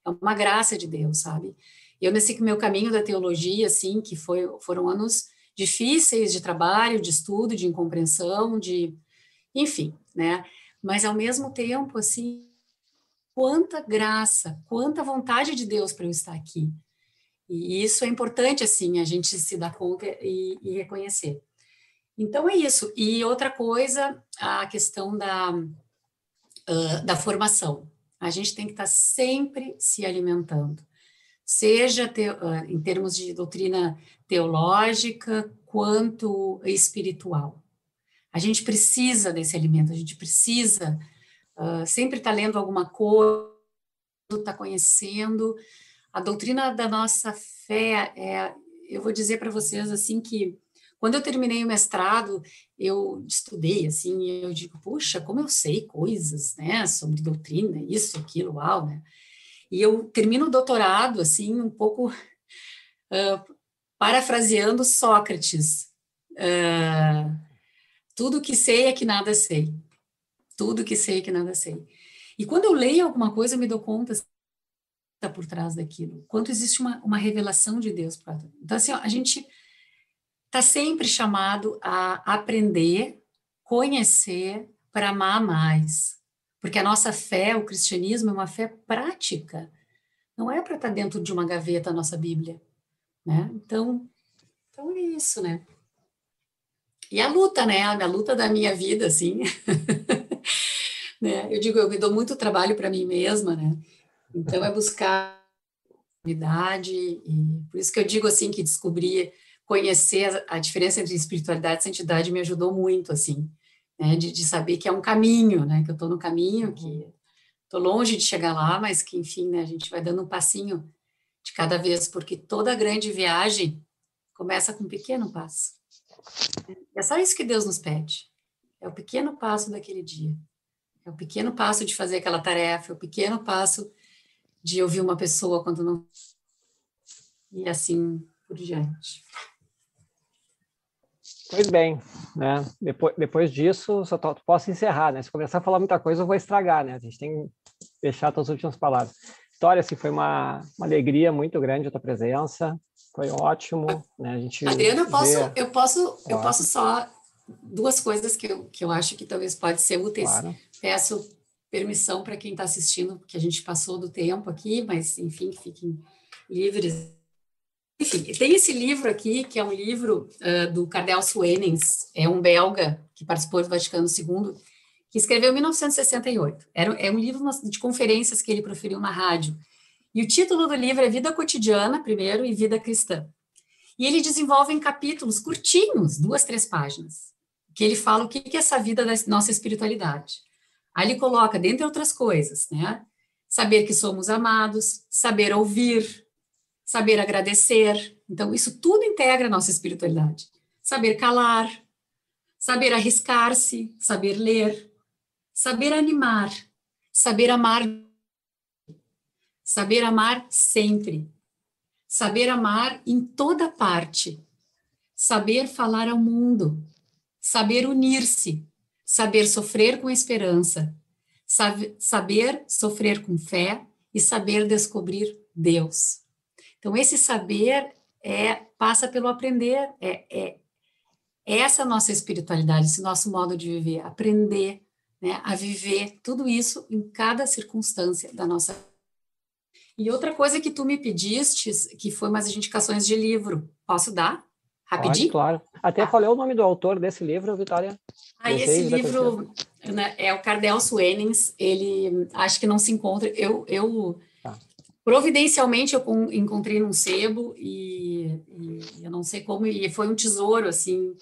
é uma graça de Deus, sabe? Eu, nesse meu caminho da teologia, assim, que foi, foram anos difíceis de trabalho, de estudo, de incompreensão, de. Enfim, né? Mas, ao mesmo tempo, assim, quanta graça, quanta vontade de Deus para eu estar aqui. E isso é importante, assim, a gente se dar conta e, e reconhecer. Então, é isso. E outra coisa, a questão da, uh, da formação. A gente tem que estar sempre se alimentando seja te, uh, em termos de doutrina teológica quanto espiritual. A gente precisa desse alimento, a gente precisa uh, sempre estar tá lendo alguma coisa, estar tá conhecendo. A doutrina da nossa fé, é, eu vou dizer para vocês assim que quando eu terminei o mestrado, eu estudei assim, e eu digo, puxa, como eu sei coisas, né, sobre doutrina, isso, aquilo, uau, né? E eu termino o doutorado, assim, um pouco uh, parafraseando Sócrates. Uh, tudo que sei é que nada sei. Tudo que sei é que nada sei. E quando eu leio alguma coisa, eu me dou conta está por trás daquilo. Quanto existe uma, uma revelação de Deus. Então, assim, ó, a gente está sempre chamado a aprender, conhecer, para amar mais. Porque a nossa fé, o cristianismo, é uma fé prática. Não é para estar tá dentro de uma gaveta a nossa Bíblia. Né? Então, então é isso, né? e a luta, né? A luta da minha vida, assim. né? Eu digo, eu me dou muito trabalho para mim mesma, né? Então é buscar unidade e por isso que eu digo assim que descobrir, conhecer a, diferença entre espiritualidade e santidade me ajudou muito, assim, né? De, de saber que é um caminho, né? Que eu estou no caminho, que estou longe de chegar lá, mas que enfim, né? A gente vai dando um passinho de cada vez, porque toda grande viagem começa com um pequeno passo. É só isso que Deus nos pede. É o pequeno passo daquele dia. É o pequeno passo de fazer aquela tarefa, é o pequeno passo de ouvir uma pessoa quando não. E assim por diante. Pois bem, né? Depois, depois disso, só posso encerrar, né? Se começar a falar muita coisa, eu vou estragar, né? A gente tem que deixar as últimas palavras. História, assim, foi uma, uma alegria muito grande a tua presença, foi ótimo, né? A gente Adriana, eu posso, vê... eu posso, eu posso só duas coisas que eu, que eu acho que talvez pode ser úteis. Claro. Peço permissão para quem está assistindo, porque a gente passou do tempo aqui, mas enfim, fiquem livres. Enfim, tem esse livro aqui, que é um livro uh, do Cardel Suenens, é um belga que participou do Vaticano II, que escreveu em 1968. Era, é um livro de conferências que ele proferiu na rádio. E o título do livro é Vida Cotidiana, primeiro, e Vida Cristã. E ele desenvolve em capítulos curtinhos, duas, três páginas, que ele fala o que é essa vida da nossa espiritualidade. Aí ele coloca, dentre outras coisas, né? Saber que somos amados, saber ouvir, saber agradecer. Então, isso tudo integra a nossa espiritualidade. Saber calar, saber arriscar-se, saber ler, saber animar, saber amar Saber amar sempre. Saber amar em toda parte. Saber falar ao mundo. Saber unir-se. Saber sofrer com esperança. Saber sofrer com fé e saber descobrir Deus. Então, esse saber é passa pelo aprender, é, é, é essa nossa espiritualidade, esse nosso modo de viver, aprender né, a viver tudo isso em cada circunstância da nossa vida e outra coisa que tu me pediste, que foi umas indicações de livro. Posso dar? Rapidinho? Pode, claro. Até ah. falei o nome do autor desse livro, Vitória. Aí esse livro né, é o Cardel Suenens, ele acho que não se encontra. Eu, eu tá. providencialmente eu encontrei num sebo e, e, eu não sei como, e foi um tesouro, assim,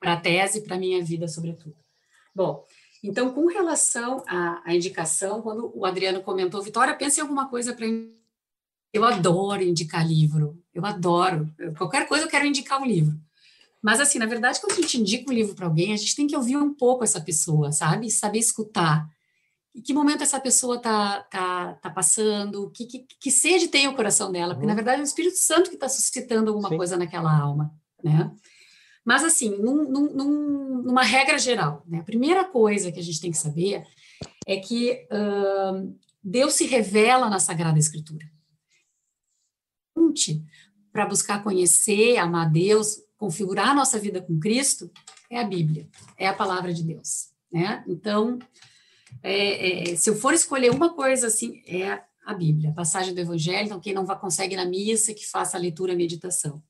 para a tese, para a minha vida, sobretudo. Bom, então, com relação à, à, indicação, quando o Adriano comentou, Vitória, pense em alguma coisa para. Eu adoro indicar livro, eu adoro. qualquer coisa eu quero indicar um livro. Mas, assim, na verdade, quando a gente indica um livro para alguém, a gente tem que ouvir um pouco essa pessoa, sabe? Saber escutar. Em que momento essa pessoa está tá, tá passando, que, que, que sede tem o coração dela, porque, na uhum. verdade, é o Espírito Santo que está suscitando alguma Sim. coisa naquela alma, né? Mas, assim, num, num, numa regra geral, né, a primeira coisa que a gente tem que saber é que uh, Deus se revela na Sagrada Escritura. Para buscar conhecer, amar Deus, configurar a nossa vida com Cristo, é a Bíblia, é a palavra de Deus. Né? Então, é, é, se eu for escolher uma coisa assim, é a Bíblia, a passagem do Evangelho. Então, quem não vai, consegue na missa, que faça a leitura e a meditação.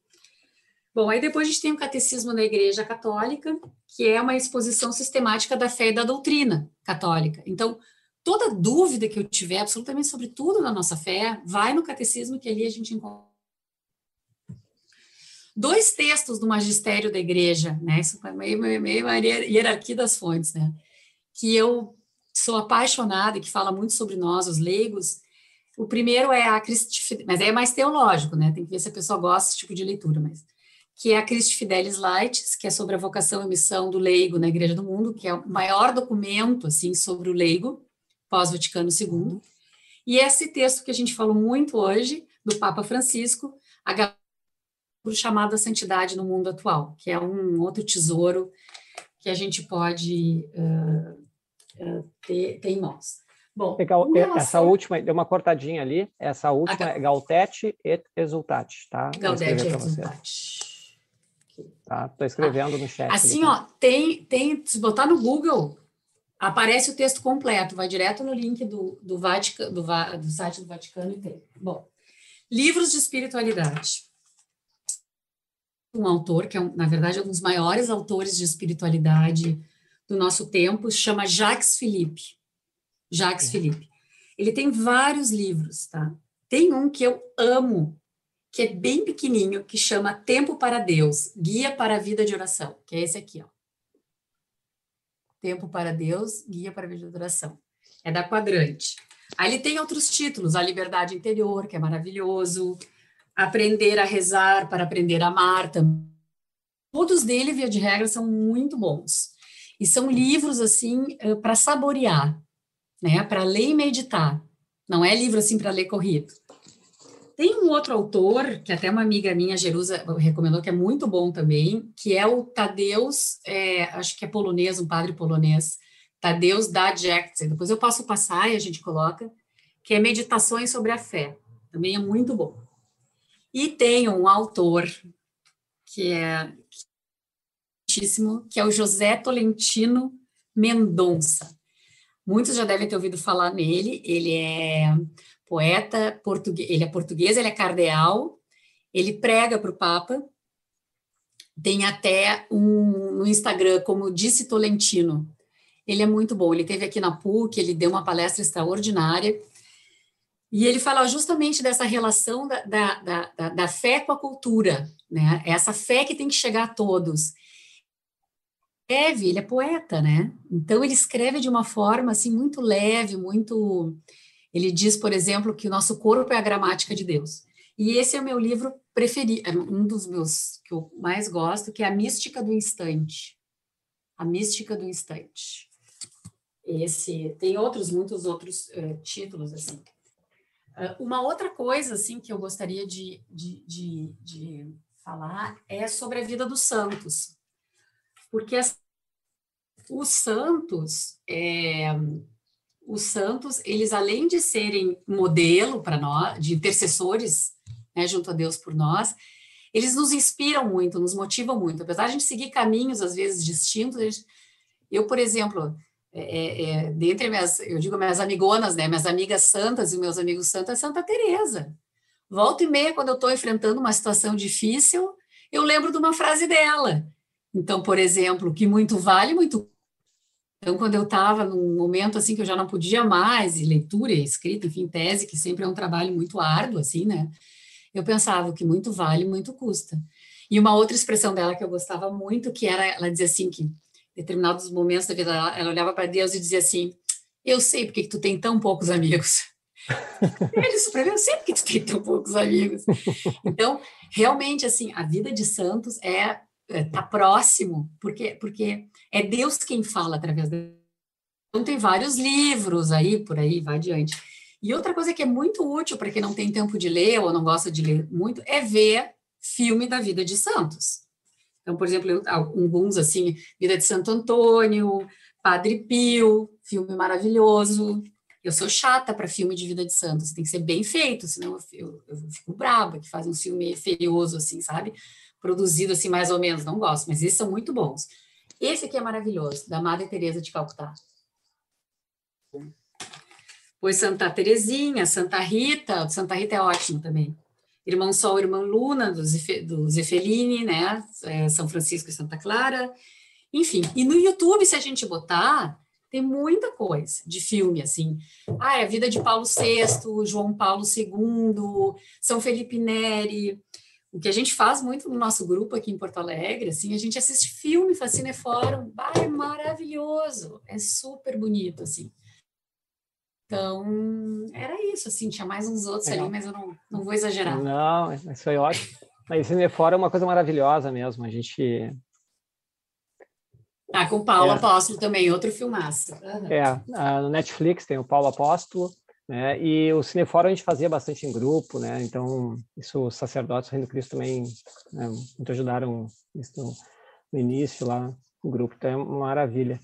Bom, aí depois a gente tem o Catecismo da Igreja Católica, que é uma exposição sistemática da fé e da doutrina católica. Então, toda dúvida que eu tiver, absolutamente sobre tudo na nossa fé, vai no Catecismo, que ali a gente encontra. Dois textos do Magistério da Igreja, né? Isso é meio, meio, meio hierarquia das fontes, né? Que eu sou apaixonada e que fala muito sobre nós, os leigos. O primeiro é a Cristifidelidade, mas é mais teológico, né? Tem que ver se a pessoa gosta desse tipo de leitura, mas que é a Christi Fidelis Lights, que é sobre a vocação e missão do leigo na Igreja do Mundo, que é o maior documento assim sobre o leigo pós-Vaticano II. E esse texto que a gente falou muito hoje do Papa Francisco, a chamado a santidade no mundo atual, que é um outro tesouro que a gente pode uh, uh, ter, ter, em mãos. Bom, Legal. Relação... Essa última, deu uma cortadinha ali, essa última é Gautete et Exultate, tá? Gaudete et Exultate. Tá? Estou escrevendo no chat. Assim, ó, tem, tem, se botar no Google, aparece o texto completo, vai direto no link do, do, Vaticano, do, do site do Vaticano e tem. Bom, livros de espiritualidade. Um autor que é, na verdade, é um dos maiores autores de espiritualidade do nosso tempo, chama Jacques Philippe. Jacques Philippe. Ele tem vários livros, tá? Tem um que eu amo, que é bem pequenininho, que chama Tempo para Deus, Guia para a Vida de Oração, que é esse aqui, ó. Tempo para Deus, Guia para a Vida de Oração. É da Quadrante. Aí ele tem outros títulos, A Liberdade Interior, que é maravilhoso, Aprender a Rezar para Aprender a Amar também. Todos dele, via de regra, são muito bons. E são livros, assim, eh, para saborear, né? Para ler e meditar. Não é livro, assim, para ler corrido. Tem um outro autor, que até uma amiga minha, Jerusa, recomendou, que é muito bom também, que é o Tadeus, é, acho que é polonês, um padre polonês, Tadeus da Jackson. Depois eu posso passar e a gente coloca, que é Meditações sobre a Fé. Também é muito bom. E tem um autor que é que é o José Tolentino Mendonça. Muitos já devem ter ouvido falar nele. Ele é poeta português, ele é português, ele é cardeal, ele prega para o Papa. Tem até um no Instagram como disse Tolentino. Ele é muito bom. Ele teve aqui na PUC, ele deu uma palestra extraordinária. E ele fala justamente dessa relação da, da, da, da, fé com a cultura, né? Essa fé que tem que chegar a todos. Leve, ele é poeta, né? Então ele escreve de uma forma assim muito leve, muito. Ele diz, por exemplo, que o nosso corpo é a gramática de Deus. E esse é o meu livro preferido, é um dos meus que eu mais gosto, que é A Mística do Instante. A Mística do Instante. Esse tem outros, muitos outros uh, títulos assim. Uh, uma outra coisa assim que eu gostaria de, de, de, de falar é sobre a vida dos santos, porque as, os santos, é, os santos, eles além de serem modelo para nós, de intercessores, né, junto a Deus por nós, eles nos inspiram muito, nos motivam muito. Apesar de a gente seguir caminhos às vezes distintos, eu, por exemplo, é, é, é, dentre minhas, eu digo minhas amigonas, né, minhas amigas santas e meus amigos santos é Santa Teresa. Volta e meia, quando eu estou enfrentando uma situação difícil, eu lembro de uma frase dela. Então, por exemplo, que muito vale, muito. Então, quando eu estava num momento assim que eu já não podia mais, e leitura, e escrita, enfim, tese, que sempre é um trabalho muito árduo, assim, né? Eu pensava que muito vale, muito custa. E uma outra expressão dela que eu gostava muito, que era, ela dizia assim, que determinados momentos da vida dela, ela olhava para Deus e dizia assim: Eu sei porque que tu tem tão poucos amigos. Ele disse para mim: Eu sei porque tu tem tão poucos amigos. Então, realmente, assim, a vida de santos é está é, próximo, porque, porque é Deus quem fala através dele. Então, tem vários livros aí, por aí, vai adiante. E outra coisa que é muito útil para quem não tem tempo de ler ou não gosta de ler muito é ver filme da vida de santos. Então, por exemplo, alguns assim, Vida de Santo Antônio, Padre Pio, filme maravilhoso. Eu sou chata para filme de vida de santos, tem que ser bem feito, senão eu, eu, eu fico braba que faz um filme feioso assim, sabe? Produzido assim mais ou menos, não gosto, mas esses são muito bons. Esse aqui é maravilhoso, da Madre Teresa de Calcutá. Pois Santa Terezinha, Santa Rita, Santa Rita é ótimo também. Irmão Sol, Irmã Luna, do, do Zefelini, né? É, São Francisco e Santa Clara. Enfim, e no YouTube, se a gente botar, tem muita coisa de filme, assim. Ah, é a vida de Paulo VI, João Paulo II, São Felipe Neri. O que a gente faz muito no nosso grupo aqui em Porto Alegre, assim, a gente assiste filme, faz cinefórum, ah, é maravilhoso, é super bonito, assim. Então, era isso, assim, tinha mais uns outros ali, mas eu não, não vou exagerar. Não, isso foi ótimo. Mas Cinefora é uma coisa maravilhosa mesmo, a gente... Ah, com o Paulo é. Apóstolo também, outro filmaço. Uhum. É, no Netflix tem o Paulo Apóstolo, né, e o Cinefora a gente fazia bastante em grupo, né, então isso os sacerdotes do Reino Cristo também né, muito ajudaram isso no início lá, o grupo, então é uma maravilha.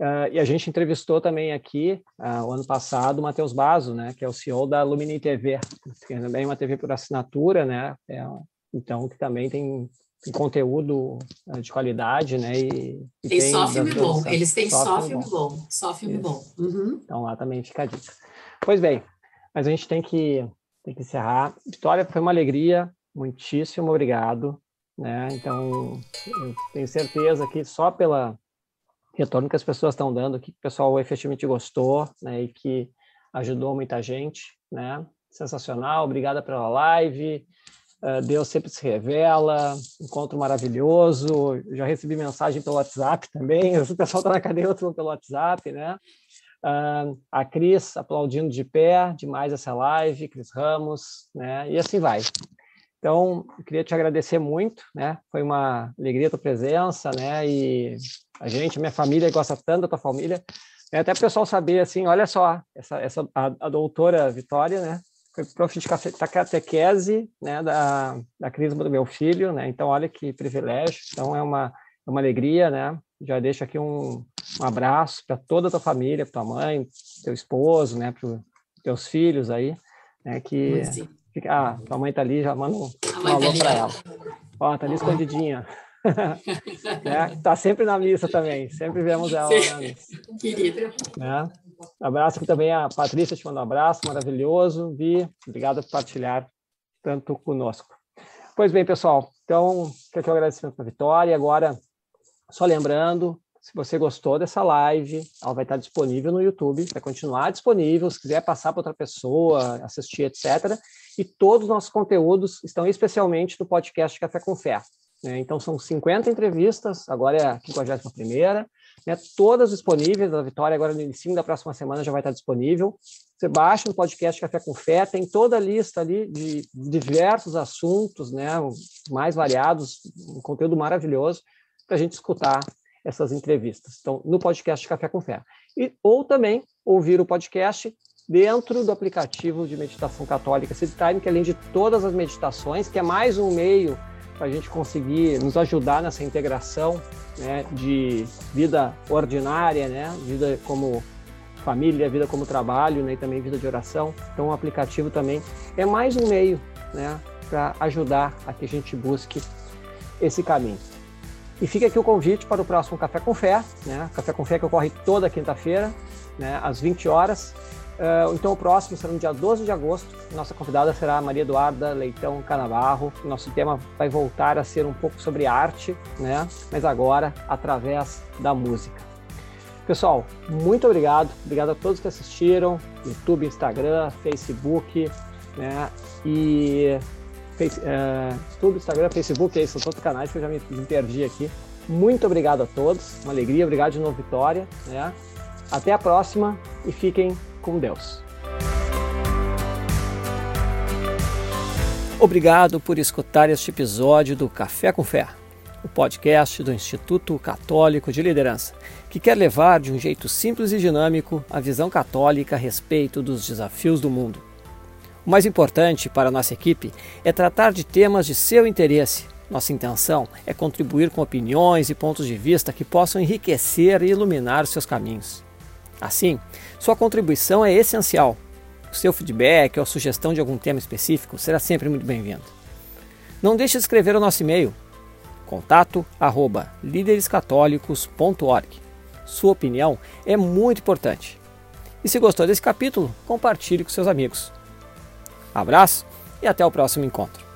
Uh, e a gente entrevistou também aqui, uh, o ano passado, o Matheus Basso, né, que é o CEO da Lumini TV, que é também uma TV por assinatura, né, é, então que também tem, tem conteúdo uh, de qualidade, né, e, e tem, tem só filme bom, eles têm só, só filme bom. bom, só filme Isso. bom. Uhum. Então lá também fica a dica. Pois bem, mas a gente tem que, tem que encerrar. Vitória, foi uma alegria, muitíssimo obrigado, né? Então, eu tenho certeza que só pela retorno que as pessoas estão dando, que o pessoal efetivamente gostou, né? E que ajudou muita gente, né? Sensacional, obrigada pela live. Uh, Deus sempre se revela, encontro maravilhoso. Já recebi mensagem pelo WhatsApp também. O pessoal está na cadeia, outro pelo WhatsApp, né? Uh, a Cris aplaudindo de pé, demais essa live, Cris Ramos, né? E assim vai. Então, eu queria te agradecer muito, né? Foi uma alegria a tua presença, né? E a gente, minha família gosta tanto da tua família. É até o pessoal saber, assim, olha só, essa, essa a, a doutora Vitória, né? Foi prof de catequese, né? Da, da crisma do meu filho, né? Então, olha que privilégio. Então, é uma, é uma alegria, né? Já deixo aqui um, um abraço para toda a tua família, para tua mãe, teu esposo, né? Para teus filhos aí, né? Que... Ah, tua mãe tá ali, já manda um, um alô para ela. Ó, tá ali escondidinha. né? Tá sempre na missa também, sempre vemos ela Sim. na missa. Querida. Né? Abraço aqui também a Patrícia, te manda um abraço, maravilhoso. Vi, obrigado por partilhar tanto conosco. Pois bem, pessoal, então, quero aqui o agradecimento para a Vitória. Agora, só lembrando, se você gostou dessa live, ela vai estar disponível no YouTube, vai continuar disponível. Se quiser passar para outra pessoa, assistir, etc. E todos os nossos conteúdos estão especialmente no podcast Café com Fé. Né? Então, são 50 entrevistas, agora é a 51 né? todas disponíveis. A Vitória, agora no início da próxima semana, já vai estar disponível. Você baixa no podcast Café com Fé, tem toda a lista ali de diversos assuntos, né? mais variados, um conteúdo maravilhoso para a gente escutar essas entrevistas. Então, no podcast Café com Fé. E, ou também ouvir o podcast dentro do aplicativo de meditação católica Time, que além de todas as meditações, que é mais um meio para a gente conseguir nos ajudar nessa integração né, de vida ordinária, né, vida como família, vida como trabalho, né, e também vida de oração. Então, o aplicativo também é mais um meio né, para ajudar a que a gente busque esse caminho. E fica aqui o convite para o próximo Café com Fé, né? Café com Fé que ocorre toda quinta-feira, né, às 20 horas. Uh, então, o próximo será no dia 12 de agosto. Nossa convidada será a Maria Eduarda Leitão Canabarro. Nosso tema vai voltar a ser um pouco sobre arte, né? mas agora através da música. Pessoal, muito obrigado. Obrigado a todos que assistiram. YouTube, Instagram, Facebook, né? E face, uh, YouTube, Instagram, Facebook, aí são todos os canais que eu já me, me perdi aqui. Muito obrigado a todos. Uma alegria. Obrigado de novo, Vitória. Né? Até a próxima e fiquem com Deus. Obrigado por escutar este episódio do Café com Fé, o podcast do Instituto Católico de Liderança, que quer levar de um jeito simples e dinâmico a visão católica a respeito dos desafios do mundo. O mais importante para nossa equipe é tratar de temas de seu interesse. Nossa intenção é contribuir com opiniões e pontos de vista que possam enriquecer e iluminar seus caminhos. Assim, sua contribuição é essencial. O seu feedback ou sugestão de algum tema específico será sempre muito bem-vindo. Não deixe de escrever o nosso e-mail contato arroba. Sua opinião é muito importante. E se gostou desse capítulo, compartilhe com seus amigos. Abraço e até o próximo encontro.